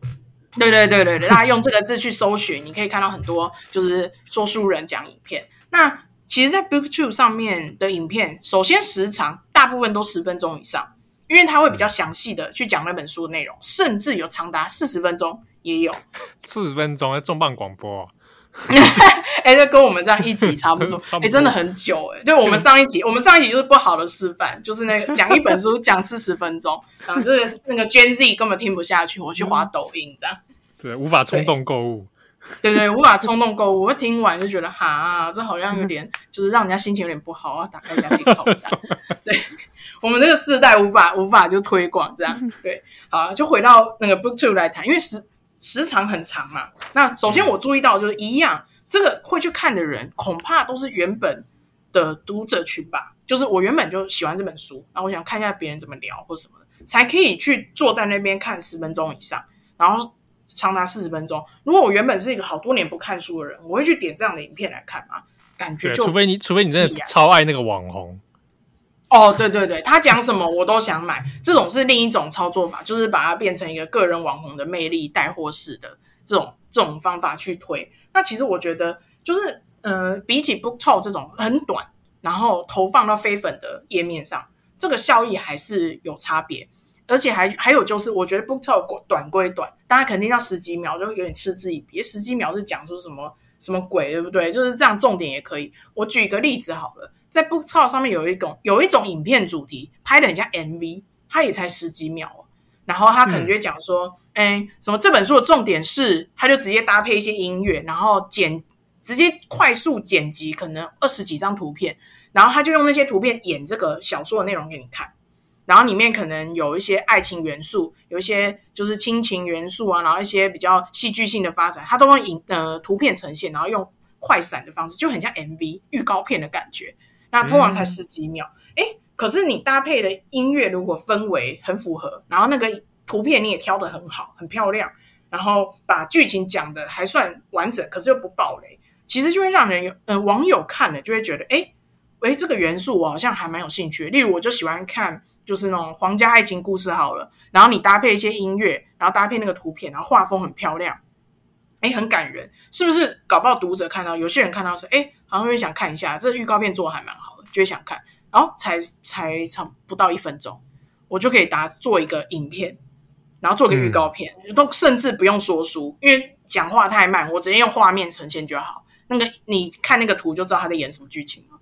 对对对对对，大家用这个字去搜寻，你可以看到很多就是说书人讲影片。那其实，在 BookTube 上面的影片，首先时长大部分都十分钟以上，因为它会比较详细的去讲那本书的内容，甚至有长达四十分钟也有。四十分钟，重磅广播。哎，这跟我们这样一集差不多。哎，真的很久哎。就我们上一集，我们上一集就是不好的示范，就是那个讲一本书讲四十分钟，然后就是那个 Gen Z 根本听不下去，我去滑抖音这样。对，无法冲动购物。对对，无法冲动购物。我听完就觉得，哈，这好像有点，就是让人家心情有点不好啊。打开一下 TikTok，对，我们这个世代无法无法就推广这样。对，好，就回到那个 Book Two 来谈，因为时时长很长嘛。那首先我注意到就是一样，这个会去看的人，恐怕都是原本的读者群吧。就是我原本就喜欢这本书，然后我想看一下别人怎么聊或什么的，才可以去坐在那边看十分钟以上，然后。长达四十分钟。如果我原本是一个好多年不看书的人，我会去点这样的影片来看吗？感觉就除非你，除非你真的超爱那个网红。哦，对对对，他讲什么我都想买。这种是另一种操作法，就是把它变成一个个人网红的魅力带货式的这种这种方法去推。那其实我觉得，就是呃，比起 BookTalk 这种很短，然后投放到非粉的页面上，这个效益还是有差别。而且还还有就是，我觉得 BookTalk 短归短，大家肯定要十几秒就有点嗤之以鼻。十几秒是讲出什么什么鬼，对不对？就是这样，重点也可以。我举一个例子好了，在 BookTalk 上面有一种有一种影片主题拍的很像 MV，它也才十几秒，然后他可能就会讲说，哎、嗯，什么这本书的重点是，他就直接搭配一些音乐，然后剪直接快速剪辑，可能二十几张图片，然后他就用那些图片演这个小说的内容给你看。然后里面可能有一些爱情元素，有一些就是亲情元素啊，然后一些比较戏剧性的发展，它都用影呃图片呈现，然后用快闪的方式，就很像 MV 预告片的感觉。那通常才十几秒，哎、嗯，可是你搭配的音乐如果氛围很符合，然后那个图片你也挑得很好，很漂亮，然后把剧情讲的还算完整，可是又不暴雷，其实就会让人有呃网友看了就会觉得，哎，哎，这个元素我好像还蛮有兴趣。例如，我就喜欢看。就是那种皇家爱情故事好了，然后你搭配一些音乐，然后搭配那个图片，然后画风很漂亮，哎，很感人，是不是？搞不好读者看到，有些人看到是，哎，好像会想看一下，这预告片做的还蛮好的，就会想看。然后才才差不到一分钟，我就可以打做一个影片，然后做个预告片，嗯、都甚至不用说书，因为讲话太慢，我直接用画面呈现就好。那个你看那个图就知道他在演什么剧情了。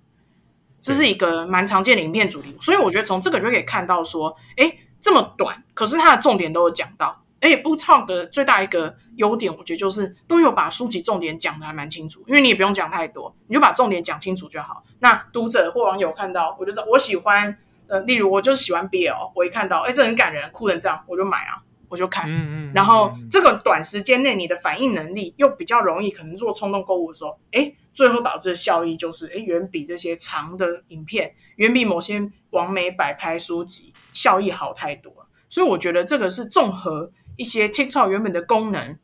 这是一个蛮常见的影片主题，所以我觉得从这个就可以看到说，哎，这么短，可是它的重点都有讲到。而且 Book Talk 的最大一个优点，我觉得就是都有把书籍重点讲的还蛮清楚，因为你也不用讲太多，你就把重点讲清楚就好。那读者或网友看到，我就知道我喜欢，呃，例如我就是喜欢 BL，我一看到，哎，这很感人，哭成这样，我就买啊，我就看。嗯嗯。然后这个短时间内你的反应能力又比较容易，可能做冲动购物的时候，哎，最后导致的效益就是，哎，远比这些长的影片，远比某些网美摆拍书籍效益好太多。所以我觉得这个是综合。一些 TikTok 原本的功能，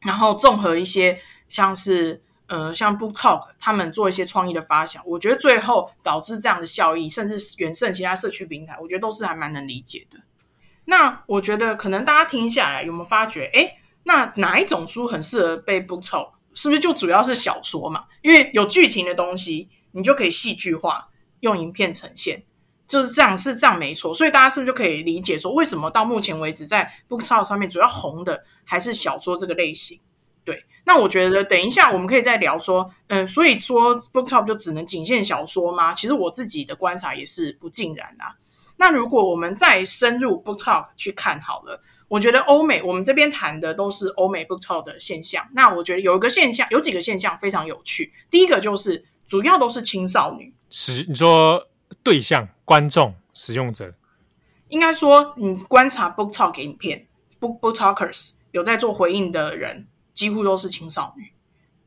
然后综合一些像是呃像 Book Talk 他们做一些创意的发想，我觉得最后导致这样的效益，甚至远胜其他社区平台，我觉得都是还蛮能理解的。那我觉得可能大家听下来有没有发觉，诶，那哪一种书很适合被 Book Talk？是不是就主要是小说嘛？因为有剧情的东西，你就可以戏剧化，用影片呈现。就是这样，是这样没错，所以大家是不是就可以理解说，为什么到目前为止在 BookTok 上面主要红的还是小说这个类型？对，那我觉得等一下我们可以再聊说，嗯，所以说 BookTok 就只能仅限小说吗？其实我自己的观察也是不尽然啊。那如果我们再深入 BookTok 去看好了，我觉得欧美我们这边谈的都是欧美 book talk 的现象。那我觉得有一个现象，有几个现象非常有趣。第一个就是主要都是青少女，使你说。对象、观众、使用者，应该说，你观察 Book Talk 影片，Book Book Talkers 有在做回应的人，几乎都是青少女，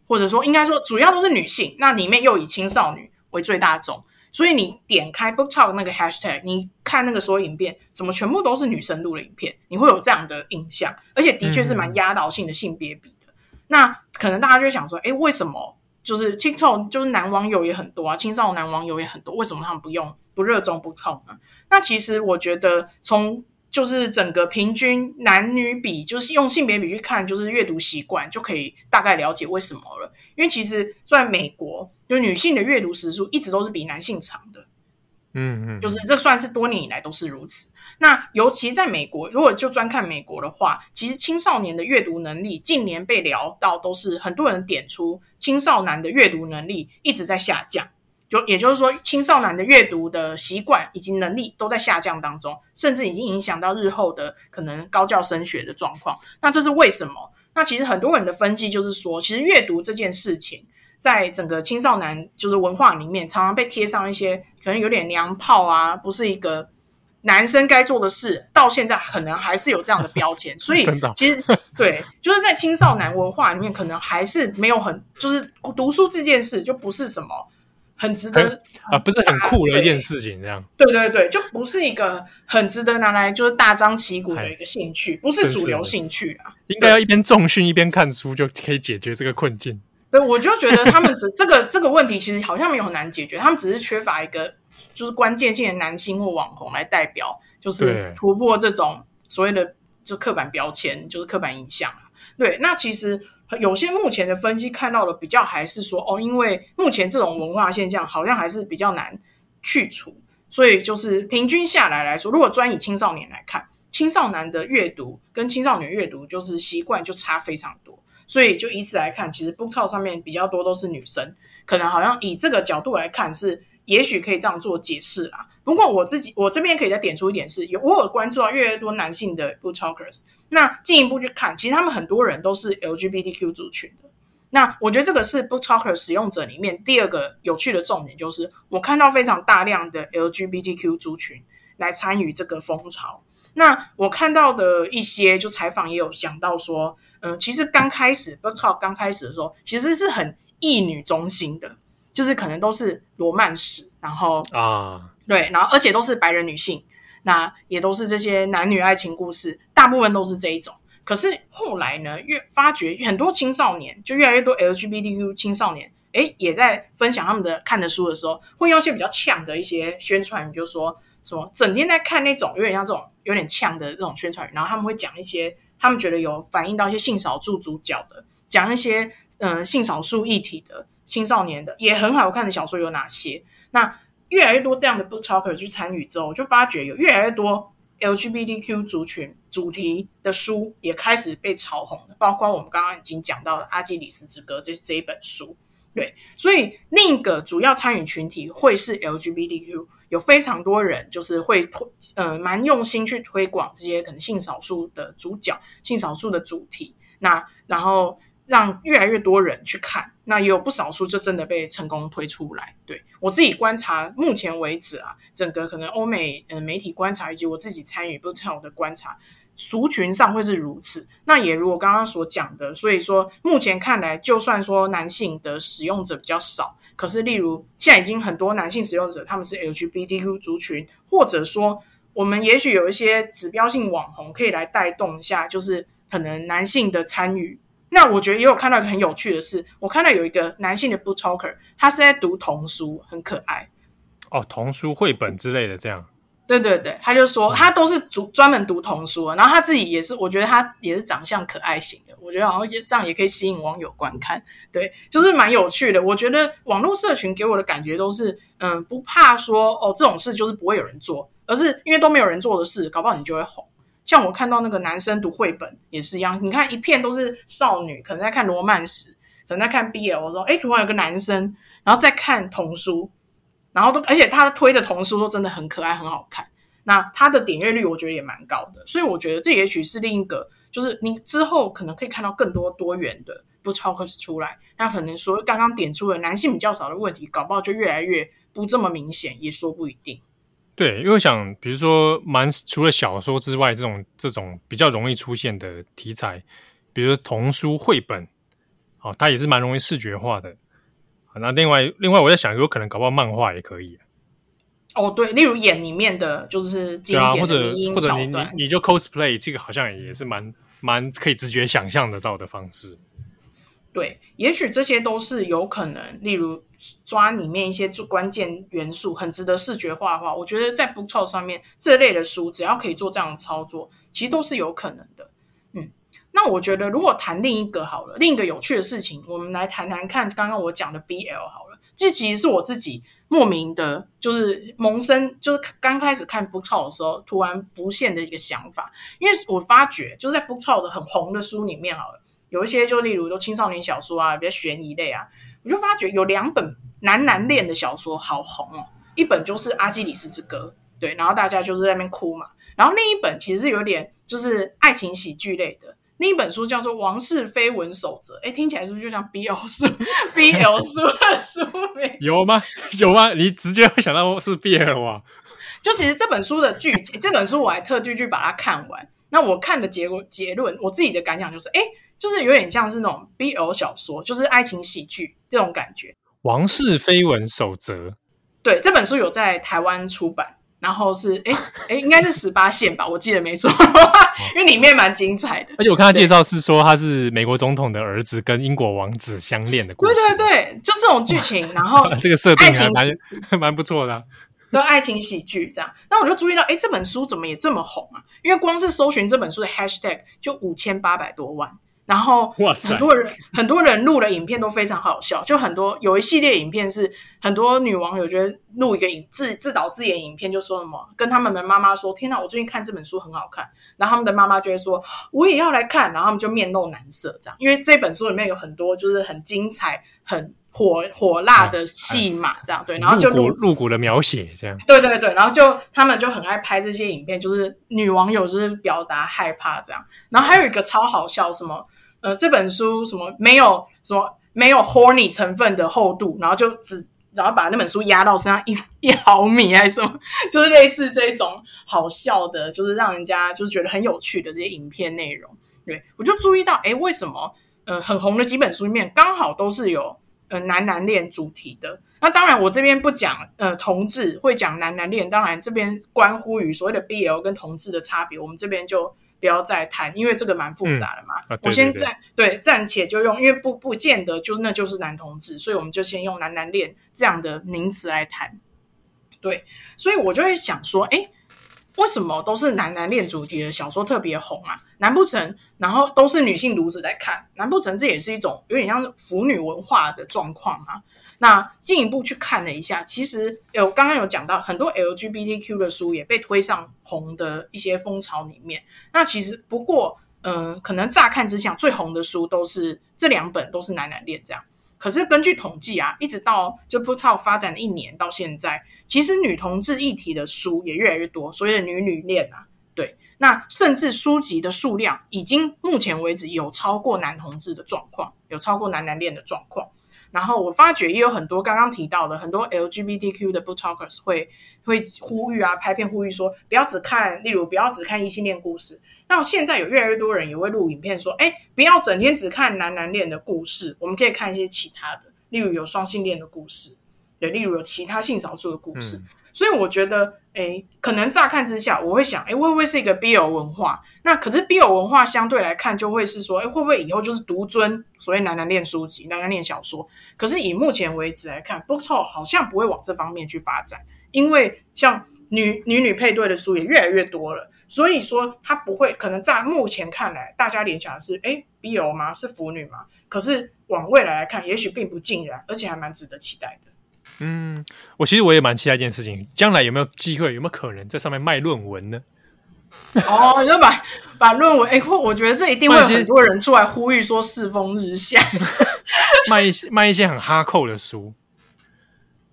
或者说，应该说，主要都是女性。那里面又以青少女为最大众，所以你点开 Book Talk 那个 Hashtag，你看那个所有影片，怎么全部都是女生录的影片？你会有这样的印象，而且的确是蛮压倒性的性别比的。那可能大家就会想说，诶，为什么？就是 TikTok，就是男网友也很多啊，青少年男网友也很多，为什么他们不用不热衷 Book Talk 呢？那其实我觉得，从就是整个平均男女比，就是用性别比去看，就是阅读习惯就可以大概了解为什么了。因为其实在美国，就女性的阅读时数一直都是比男性长的。嗯嗯，就是这算是多年以来都是如此。那尤其在美国，如果就专看美国的话，其实青少年的阅读能力近年被聊到都是很多人点出青少男的阅读能力一直在下降，就也就是说青少年的阅读的习惯以及能力都在下降当中，甚至已经影响到日后的可能高教升学的状况。那这是为什么？那其实很多人的分析就是说，其实阅读这件事情。在整个青少年就是文化里面，常常被贴上一些可能有点娘炮啊，不是一个男生该做的事，到现在可能还是有这样的标签。所以 其实 对，就是在青少年文化里面，可能还是没有很就是读书这件事就不是什么很值得啊，不是很酷的一件事情，这样。对对对，就不是一个很值得拿来就是大张旗鼓的一个兴趣，不是主流兴趣啊。应该要一边重训一边看书就可以解决这个困境。对，我就觉得他们只这个这个问题其实好像没有很难解决，他们只是缺乏一个就是关键性的男性或网红来代表，就是突破这种所谓的就刻板标签，就是刻板印象啊。对，那其实有些目前的分析看到的比较还是说，哦，因为目前这种文化现象好像还是比较难去除，所以就是平均下来来说，如果专以青少年来看，青少年的阅读跟青少年阅读就是习惯就差非常多。所以就以此来看，其实 BookTok 上面比较多都是女生，可能好像以这个角度来看是，也许可以这样做解释啦。不过我自己我这边可以再点出一点是，有我有关注到越来越多男性的 BookTokers，那进一步去看，其实他们很多人都是 LGBTQ 族群的。那我觉得这个是 BookToker 使用者里面第二个有趣的重点，就是我看到非常大量的 LGBTQ 族群来参与这个风潮。那我看到的一些就采访也有讲到说。嗯，其实刚开始 BookTok 刚开始的时候，其实是很异女中心的，就是可能都是罗曼史，然后啊，对，然后而且都是白人女性，那也都是这些男女爱情故事，大部分都是这一种。可是后来呢，越发觉很多青少年，就越来越多 LGBTQ 青少年，诶，也在分享他们的看的书的时候，会用一些比较呛的一些宣传语，就说什么整天在看那种有点像这种有点呛的这种宣传语，然后他们会讲一些。他们觉得有反映到一些性少数主角的讲一些嗯、性少数议题的青少年的也很好看的小说有哪些？那越来越多这样的 book talker 去参与之后，就发觉有越来越多 LGBTQ 族群主题的书也开始被炒红了，包括我们刚刚已经讲到的《阿基里斯之歌》这这一本书。对，所以另一个主要参与群体会是 LGBTQ，有非常多人就是会推，呃，蛮用心去推广这些可能性少数的主角、性少数的主题，那然后让越来越多人去看，那也有不少书就真的被成功推出来。对，我自己观察，目前为止啊，整个可能欧美呃媒体观察以及我自己参与不是很好的观察。族群上会是如此，那也如我刚刚所讲的，所以说目前看来，就算说男性的使用者比较少，可是例如现在已经很多男性使用者，他们是 LGBTQ 族群，或者说我们也许有一些指标性网红可以来带动一下，就是可能男性的参与。那我觉得也有看到一个很有趣的是，我看到有一个男性的 book talker，他是在读童书，很可爱。哦，童书绘本之类的这样。对对对，他就说他都是主专门读童书，然后他自己也是，我觉得他也是长相可爱型的，我觉得好像也这样也可以吸引网友观看，对，就是蛮有趣的。我觉得网络社群给我的感觉都是，嗯，不怕说哦这种事就是不会有人做，而是因为都没有人做的事，搞不好你就会红。像我看到那个男生读绘本也是一样，你看一片都是少女，可能在看罗曼史，可能在看 BL，我说哎，突然有个男生，然后在看童书。然后都，而且他推的童书都真的很可爱，很好看。那他的点阅率我觉得也蛮高的，所以我觉得这也许是另一个，就是你之后可能可以看到更多多元的 book talkers 出来。那可能说刚刚点出了男性比较少的问题，搞不好就越来越不这么明显，也说不一定。对，因为我想，比如说蛮除了小说之外，这种这种比较容易出现的题材，比如说童书绘本，哦，它也是蛮容易视觉化的。那另外，另外我在想，有可能搞不好漫画也可以。哦，对，例如演里面的就是经典的或者或者你你你就 cosplay，这个好像也是蛮蛮可以直觉想象得到的方式。对，也许这些都是有可能。例如抓里面一些关键元素，很值得视觉化的话，我觉得在 BookTok 上面这类的书，只要可以做这样的操作，其实都是有可能的。嗯那我觉得，如果谈另一个好了，另一个有趣的事情，我们来谈谈看。刚刚我讲的 BL 好了，这其实是我自己莫名的，就是萌生，就是刚开始看 BookTok 的时候，突然浮现的一个想法。因为我发觉，就是在 BookTok 的很红的书里面好了，有一些就例如都青少年小说啊，比较悬疑类啊，我就发觉有两本男男恋的小说好红哦。一本就是《阿基里斯之歌》，对，然后大家就是在那边哭嘛。然后另一本其实是有点就是爱情喜剧类的。另一本书叫做《王室绯闻守则》，哎，听起来是不是就像 BL 书、BL 书的书名？有吗？有吗？你直接会想到是 BL 啊？就其实这本书的剧情，这本书我还特地去把它看完。那我看的结果结论，我自己的感想就是，哎，就是有点像是那种 BL 小说，就是爱情喜剧这种感觉。《王室绯闻守则》对，这本书有在台湾出版。然后是哎哎，应该是十八线吧，我记得没错，因为里面蛮精彩的。而且我看他介绍是说他是美国总统的儿子跟英国王子相恋的故事。对对对，就这种剧情，然后 这个设定还蛮 蛮不错的，对爱情喜剧这样。那我就注意到，哎，这本书怎么也这么红啊？因为光是搜寻这本书的 hashtag 就五千八百多万。然后很多人很多人录的影片都非常好笑，就很多有一系列影片是很多女网友觉得录一个影自自导自演影片，就说什么跟他们的妈妈说：“天哪，我最近看这本书很好看。”然后他们的妈妈就会说：“我也要来看。”然后他们就面露难色，这样，因为这本书里面有很多就是很精彩、很火火辣的戏码，这样对，然后就露骨露骨的描写，这样对对对，然后就他们就很爱拍这些影片，就是女网友就是表达害怕这样。然后还有一个超好笑什么。呃，这本书什么没有什么没有 horny 成分的厚度，然后就只然后把那本书压到身上一一毫米还是什么，就是类似这种好笑的，就是让人家就是觉得很有趣的这些影片内容。对，我就注意到，诶，为什么呃很红的几本书里面刚好都是有呃男男恋主题的？那当然我这边不讲呃同志，会讲男男恋，当然这边关乎于所谓的 BL 跟同志的差别，我们这边就。不要再谈，因为这个蛮复杂的嘛。嗯啊、对对对，我先暂对暂且就用，因为不不见得就是那就是男同志，所以我们就先用男男恋这样的名词来谈。对，所以我就会想说，哎，为什么都是男男恋主题的小说特别红啊？难不成然后都是女性读者在看？难不成这也是一种有点像腐女文化的状况吗？那进一步去看了一下，其实有刚刚有讲到很多 LGBTQ 的书也被推上红的一些风潮里面。那其实不过，嗯、可能乍看之下最红的书都是这两本，都是男男恋这样。可是根据统计啊，一直到就 BookTok 发展了一年到现在，其实女同志议题的书也越来越多，所谓的女女恋啊，对，那甚至书籍的数量已经目前为止有超过男同志的状况，有超过男男恋的状况。然后我发觉也有很多刚刚提到的很多 LGBTQ 的 BookTokers 会会呼吁啊，拍片呼吁说不要只看，例如不要只看异性恋故事。那现在有越来越多人也会录影片说，哎，不要整天只看男男恋的故事，我们可以看一些其他的，例如有双性恋的故事，对，例如有其他性少数的故事。嗯、所以我觉得，哎，可能乍看之下，我会想，哎，会不会是一个 BL 文化？那可是 BL 文化相对来看，就会是说，哎，会不会以后就是独尊所谓男男恋书籍、男男恋小说？可是以目前为止来看，BookTok 好像不会往这方面去发展，因为像女女女配对的书也越来越多了。所以说，他不会可能在目前看来，大家联想的是，哎，BL 吗？是腐女吗？可是往未来来看，也许并不尽然，而且还蛮值得期待的。嗯，我其实我也蛮期待一件事情，将来有没有机会，有没有可能在上面卖论文呢？哦，你就把把论文，哎，我我觉得这一定会有很多人出来呼吁说世风日下，卖一些卖一些很哈扣的书。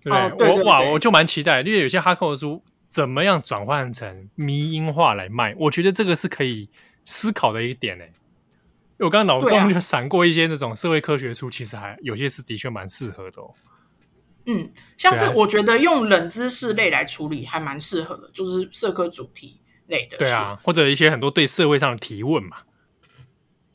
对，我哇，我就蛮期待，因为有些哈扣的书。怎么样转换成迷因化来卖？我觉得这个是可以思考的一点呢。我刚刚脑中就闪过一些那种社会科学书，其实还有些是的确蛮适合的哦。嗯，像是我觉得用冷知识类来处理还蛮适合的，就是社科主题类的。对啊，或者一些很多对社会上的提问嘛。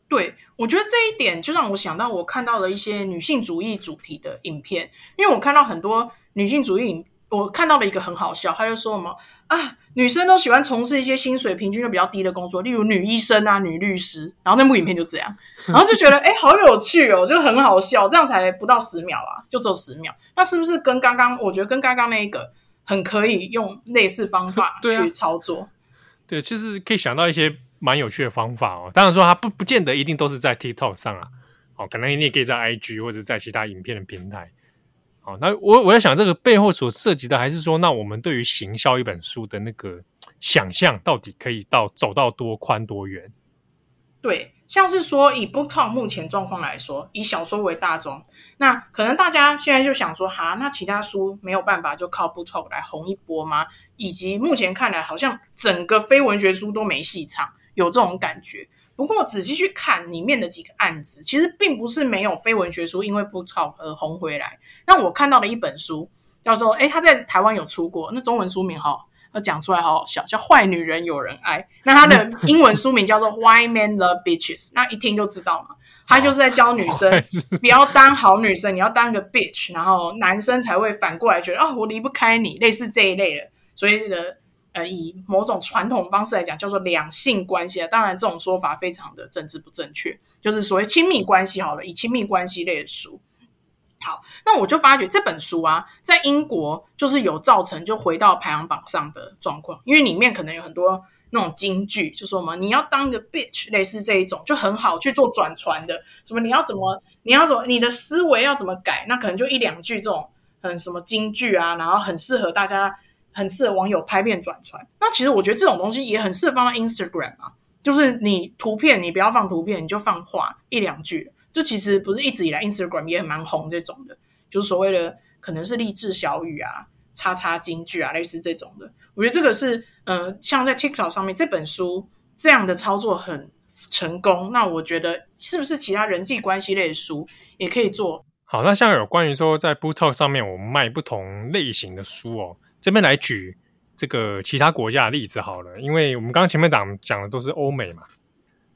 对，我觉得这一点就让我想到我看到了一些女性主义主题的影片，因为我看到很多女性主义影。我看到了一个很好笑，他就说什么啊，女生都喜欢从事一些薪水平均就比较低的工作，例如女医生啊、女律师。然后那部影片就这样，然后就觉得哎，好有趣哦，就很好笑。这样才不到十秒啊，就只有十秒。那是不是跟刚刚？我觉得跟刚刚那一个很可以用类似方法 去操作？对，其实、啊、就是可以想到一些蛮有趣的方法哦。当然说它不不见得一定都是在 TikTok 上啊，哦，可能你也可以在 IG 或者在其他影片的平台。好，那我我在想，这个背后所涉及的，还是说，那我们对于行销一本书的那个想象，到底可以到走到多宽多远？对，像是说以 BookTok 目前状况来说，以小说为大宗，那可能大家现在就想说，哈，那其他书没有办法就靠 BookTok 来红一波吗？以及目前看来，好像整个非文学书都没戏唱，有这种感觉。不过仔细去看里面的几个案子，其实并不是没有非文学书因为 BookTok 而红回来。那我看到了一本书叫做，诶，他在台湾有出过，那中文书名哈，要讲出来好好笑，叫《坏女人有人爱》。那他的 英文书名叫做《Why Men Love Bitches》，那一听就知道嘛，他就是在教女生不要当好女生，你要当个 bitch，然后男生才会反过来觉得哦，我离不开你，类似这一类的。所以这个。呃，以某种传统方式来讲，叫做两性关系啊。当然，这种说法非常的政治不正确，就是所谓亲密关系。好了，以亲密关系类的书。好，那我就发觉这本书啊，在英国就是有造成就回到排行榜上的状况，因为里面可能有很多那种金句，就说嘛，你要当一个 bitch，类似这一种，就很好去做转传的。什么你要怎么，你要怎么，你的思维要怎么改？那可能就一两句这种很什么金句啊，然后很适合大家。很适合网友拍片转传，那其实我觉得这种东西也很适合放在 Instagram 啊，就是你图片你不要放图片，你就放话一两句，就其实不是一直以来 Instagram 也很蛮红这种的，就是所谓的可能是励志小语啊、叉叉金句啊，类似这种的。我觉得这个是，呃，像在 TikTok 上面这本书这样的操作很成功，那我觉得是不是其他人际关系类的书也可以做？好，那像有关于说在 BookTok 上面我们卖不同类型的书哦。这边来举这个其他国家的例子好了，因为我们刚前面讲讲的都是欧美嘛，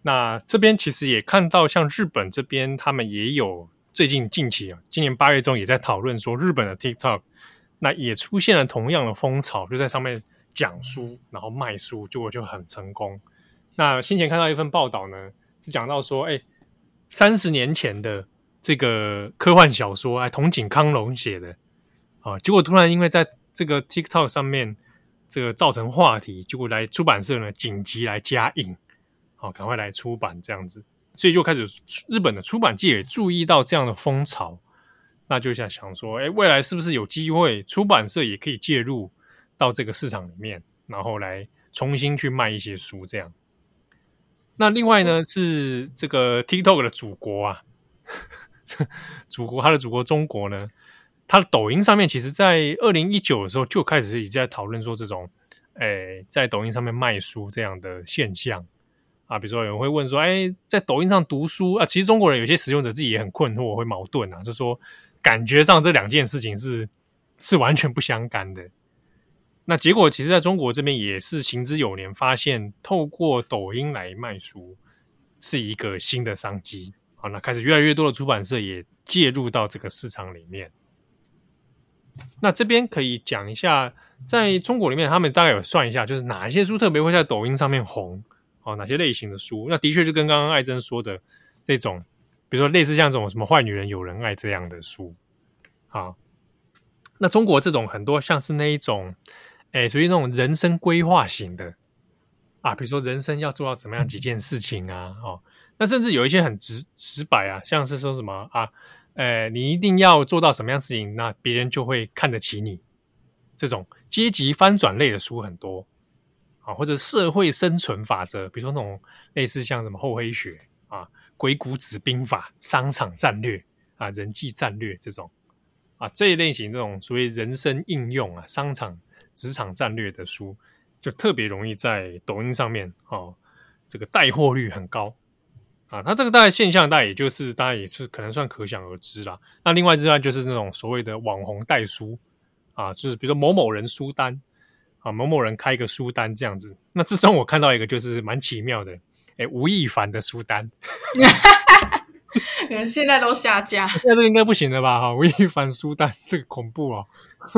那这边其实也看到像日本这边，他们也有最近近期啊，今年八月中也在讨论说日本的 TikTok，那也出现了同样的风潮，就在上面讲书，然后卖书，结果就很成功。那先前看到一份报道呢，是讲到说，哎，三十年前的这个科幻小说，哎，筒井康隆写的啊，结果突然因为在这个 TikTok 上面这个造成话题，结果来出版社呢紧急来加印，好，赶快来出版这样子，所以就开始日本的出版界也注意到这样的风潮，那就想想说，哎，未来是不是有机会出版社也可以介入到这个市场里面，然后来重新去卖一些书这样。那另外呢是这个 TikTok 的祖国啊。祖国，他的祖国中国呢，他的抖音上面，其实在二零一九的时候就开始已经在讨论说这种，诶，在抖音上面卖书这样的现象啊。比如说有人会问说，诶，在抖音上读书啊，其实中国人有些使用者自己也很困惑，会矛盾啊，就说感觉上这两件事情是是完全不相干的。那结果其实在中国这边也是行之有年，发现透过抖音来卖书是一个新的商机。好，那开始越来越多的出版社也介入到这个市场里面。那这边可以讲一下，在中国里面，他们大概有算一下，就是哪一些书特别会在抖音上面红，哦，哪些类型的书？那的确就跟刚刚艾珍说的这种，比如说类似像这种什么坏女人有人爱这样的书。好，那中国这种很多像是那一种，哎，属于那种人生规划型的啊，比如说人生要做到怎么样几件事情啊，哦。那甚至有一些很直直白啊，像是说什么啊，呃，你一定要做到什么样事情，那别人就会看得起你。这种阶级翻转类的书很多啊，或者社会生存法则，比如说那种类似像什么厚黑学啊、鬼谷子兵法、商场战略啊、人际战略这种啊，这一类型这种所谓人生应用啊、商场职场战略的书，就特别容易在抖音上面哦，这个带货率很高。啊，它这个大概现象，大概也就是大家也是可能算可想而知啦。那另外之外，就是那种所谓的网红带书啊，就是比如说某某人书单啊，某某人开一个书单这样子。那之中我看到一个就是蛮奇妙的，哎，吴亦凡的书单，可能现在都下架，现在这应该不行了吧？哈，吴亦凡书单这个恐怖哦。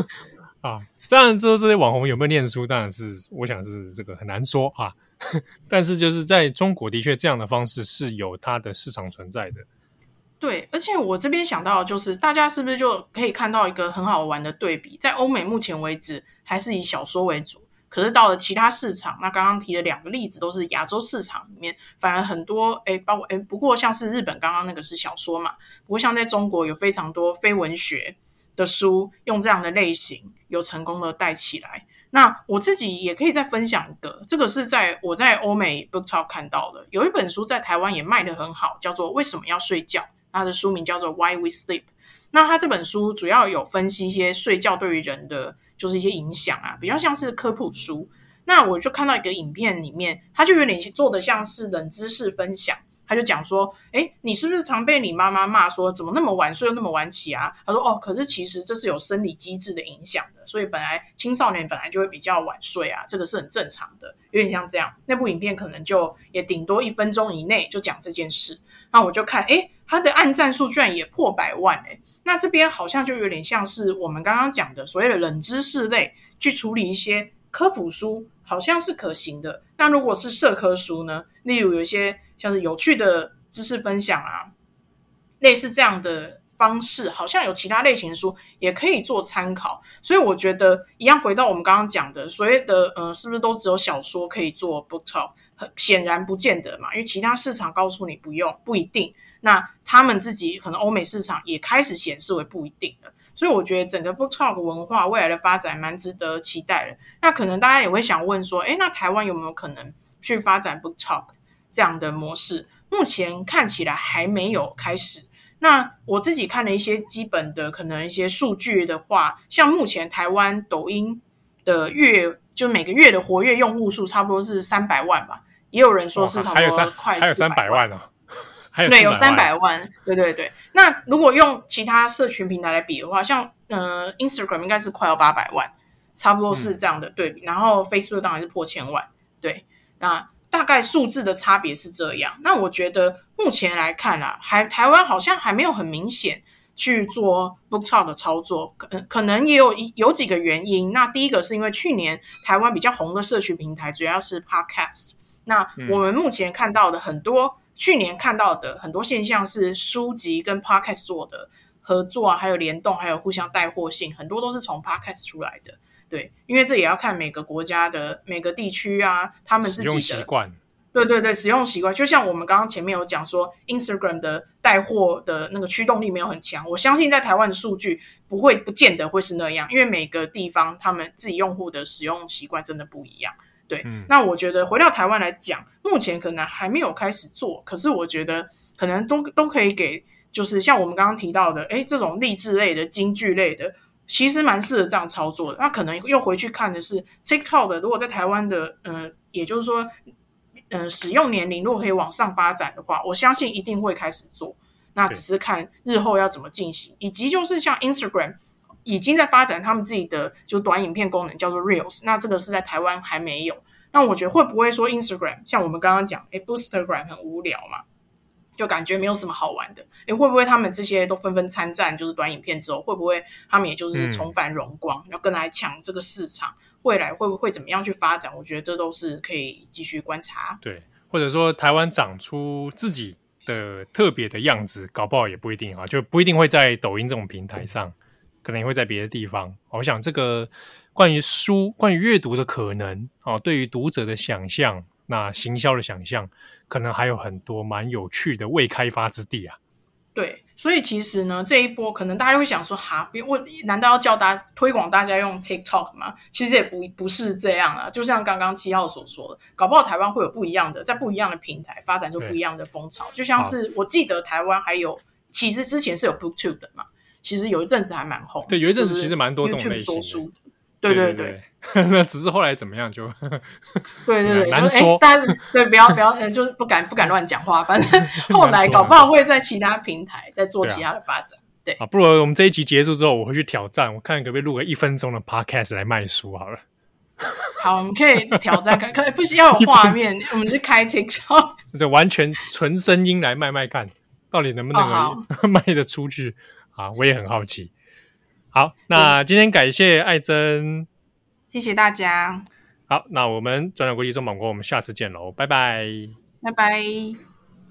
啊，这样之后这些网红有没有念书，当然是我想是这个很难说啊。但是就是在中国，的确这样的方式是有它的市场存在的。对，而且我这边想到，就是大家是不是就可以看到一个很好玩的对比？在欧美目前为止还是以小说为主，可是到了其他市场，那刚刚提的两个例子都是亚洲市场里面，反而很多诶，包括诶，不过像是日本刚刚那个是小说嘛，不过像在中国有非常多非文学的书，用这样的类型有成功的带起来。那我自己也可以再分享一个，这个是在我在欧美 Book Talk 看到的，有一本书在台湾也卖得很好，叫做《为什么要睡觉》，它的书名叫做《Why We Sleep》。那它这本书主要有分析一些睡觉对于人的就是一些影响啊，比较像是科普书。那我就看到一个影片里面，它就有点做的像是冷知识分享。他就讲说，诶，你是不是常被你妈妈骂说怎么那么晚睡又那么晚起啊？他说，哦，可是其实这是有生理机制的影响的，所以本来青少年本来就会比较晚睡啊，这个是很正常的，有点像这样。那部影片可能就也顶多一分钟以内就讲这件事，那我就看，诶，他的按赞数居然也破百万，诶，那这边好像就有点像是我们刚刚讲的所谓的冷知识类，去处理一些科普书，好像是可行的。那如果是社科书呢？例如有一些。像是有趣的知识分享啊，类似这样的方式，好像有其他类型的书也可以做参考。所以我觉得，一样回到我们刚刚讲的，所谓的呃，是不是都只有小说可以做 book talk？很显然不见得嘛，因为其他市场告诉你不用，不一定。那他们自己可能欧美市场也开始显示为不一定了。所以我觉得整个 book talk 文化未来的发展蛮值得期待的。那可能大家也会想问说，诶，那台湾有没有可能去发展 book talk？这样的模式目前看起来还没有开始。那我自己看了一些基本的可能一些数据的话，像目前台湾抖音的月就每个月的活跃用户数差不多是三百万吧，也有人说是差不多快还有三百万哦，还有对，有三百万，对对对。那如果用其他社群平台来比的话，像呃 Instagram 应该是快要八百万，差不多是这样的对比。嗯、然后 Facebook 当然是破千万，对，那。大概数字的差别是这样，那我觉得目前来看啊，还台湾好像还没有很明显去做 book talk 的操作，可可能也有一有几个原因。那第一个是因为去年台湾比较红的社群平台主要是 podcast，那我们目前看到的很多、嗯、去年看到的很多现象是书籍跟 podcast 做的合作啊，还有联动，还有互相带货性，很多都是从 podcast 出来的。对，因为这也要看每个国家的每个地区啊，他们自己的习惯。对对对，使用习惯就像我们刚刚前面有讲说，Instagram 的带货的那个驱动力没有很强。我相信在台湾的数据不会不见得会是那样，因为每个地方他们自己用户的使用习惯真的不一样。对，嗯、那我觉得回到台湾来讲，目前可能还没有开始做，可是我觉得可能都都可以给，就是像我们刚刚提到的，诶，这种励志类的、京剧类的，其实蛮适合这样操作的。那可能又回去看的是 TikTok 的，如果在台湾的，嗯、呃，也就是说。嗯，使用年龄如果可以往上发展的话，我相信一定会开始做。那只是看日后要怎么进行，以及就是像 Instagram 已经在发展他们自己的就短影片功能，叫做 Reels。那这个是在台湾还没有。那我觉得会不会说 Instagram 像我们刚刚讲，诶 Boostagram 很无聊嘛，就感觉没有什么好玩的。诶会不会他们这些都纷纷参战，就是短影片之后，会不会他们也就是重返荣光，要跟来抢这个市场？未来会不会怎么样去发展？我觉得这都是可以继续观察。对，或者说台湾长出自己的特别的样子，搞不好也不一定啊，就不一定会在抖音这种平台上，可能也会在别的地方。我想这个关于书、关于阅读的可能啊，对于读者的想象，那行销的想象，可能还有很多蛮有趣的未开发之地啊。对。所以其实呢，这一波可能大家会想说，哈，我难道要叫大家推广大家用 TikTok 吗？其实也不不是这样啊。就像刚刚七号所说的，搞不好台湾会有不一样的，在不一样的平台发展出不一样的风潮。就像是我记得台湾还有，其实之前是有 BookTube 的嘛，其实有一阵子还蛮红。对，有一阵子其实蛮多这种类型的。对对对，那只是后来怎么样就 对对对难说。但是对，不要不要，就是不敢不敢乱讲话。反正 后来搞不好会在其他平台再做其他的发展。对啊，不如我们这一集结束之后，我会去挑战，我看可不可以录个一分钟的 podcast 来卖书好了。好，我们可以挑战看，可不需要有画面，我们就开 TikTok，就完全纯声音来卖卖看，到底能不能卖得出去啊？我也很好奇。好，那今天感谢艾珍，谢谢大家。好，那我们转转国际中广播，我们下次见喽，拜拜，拜拜。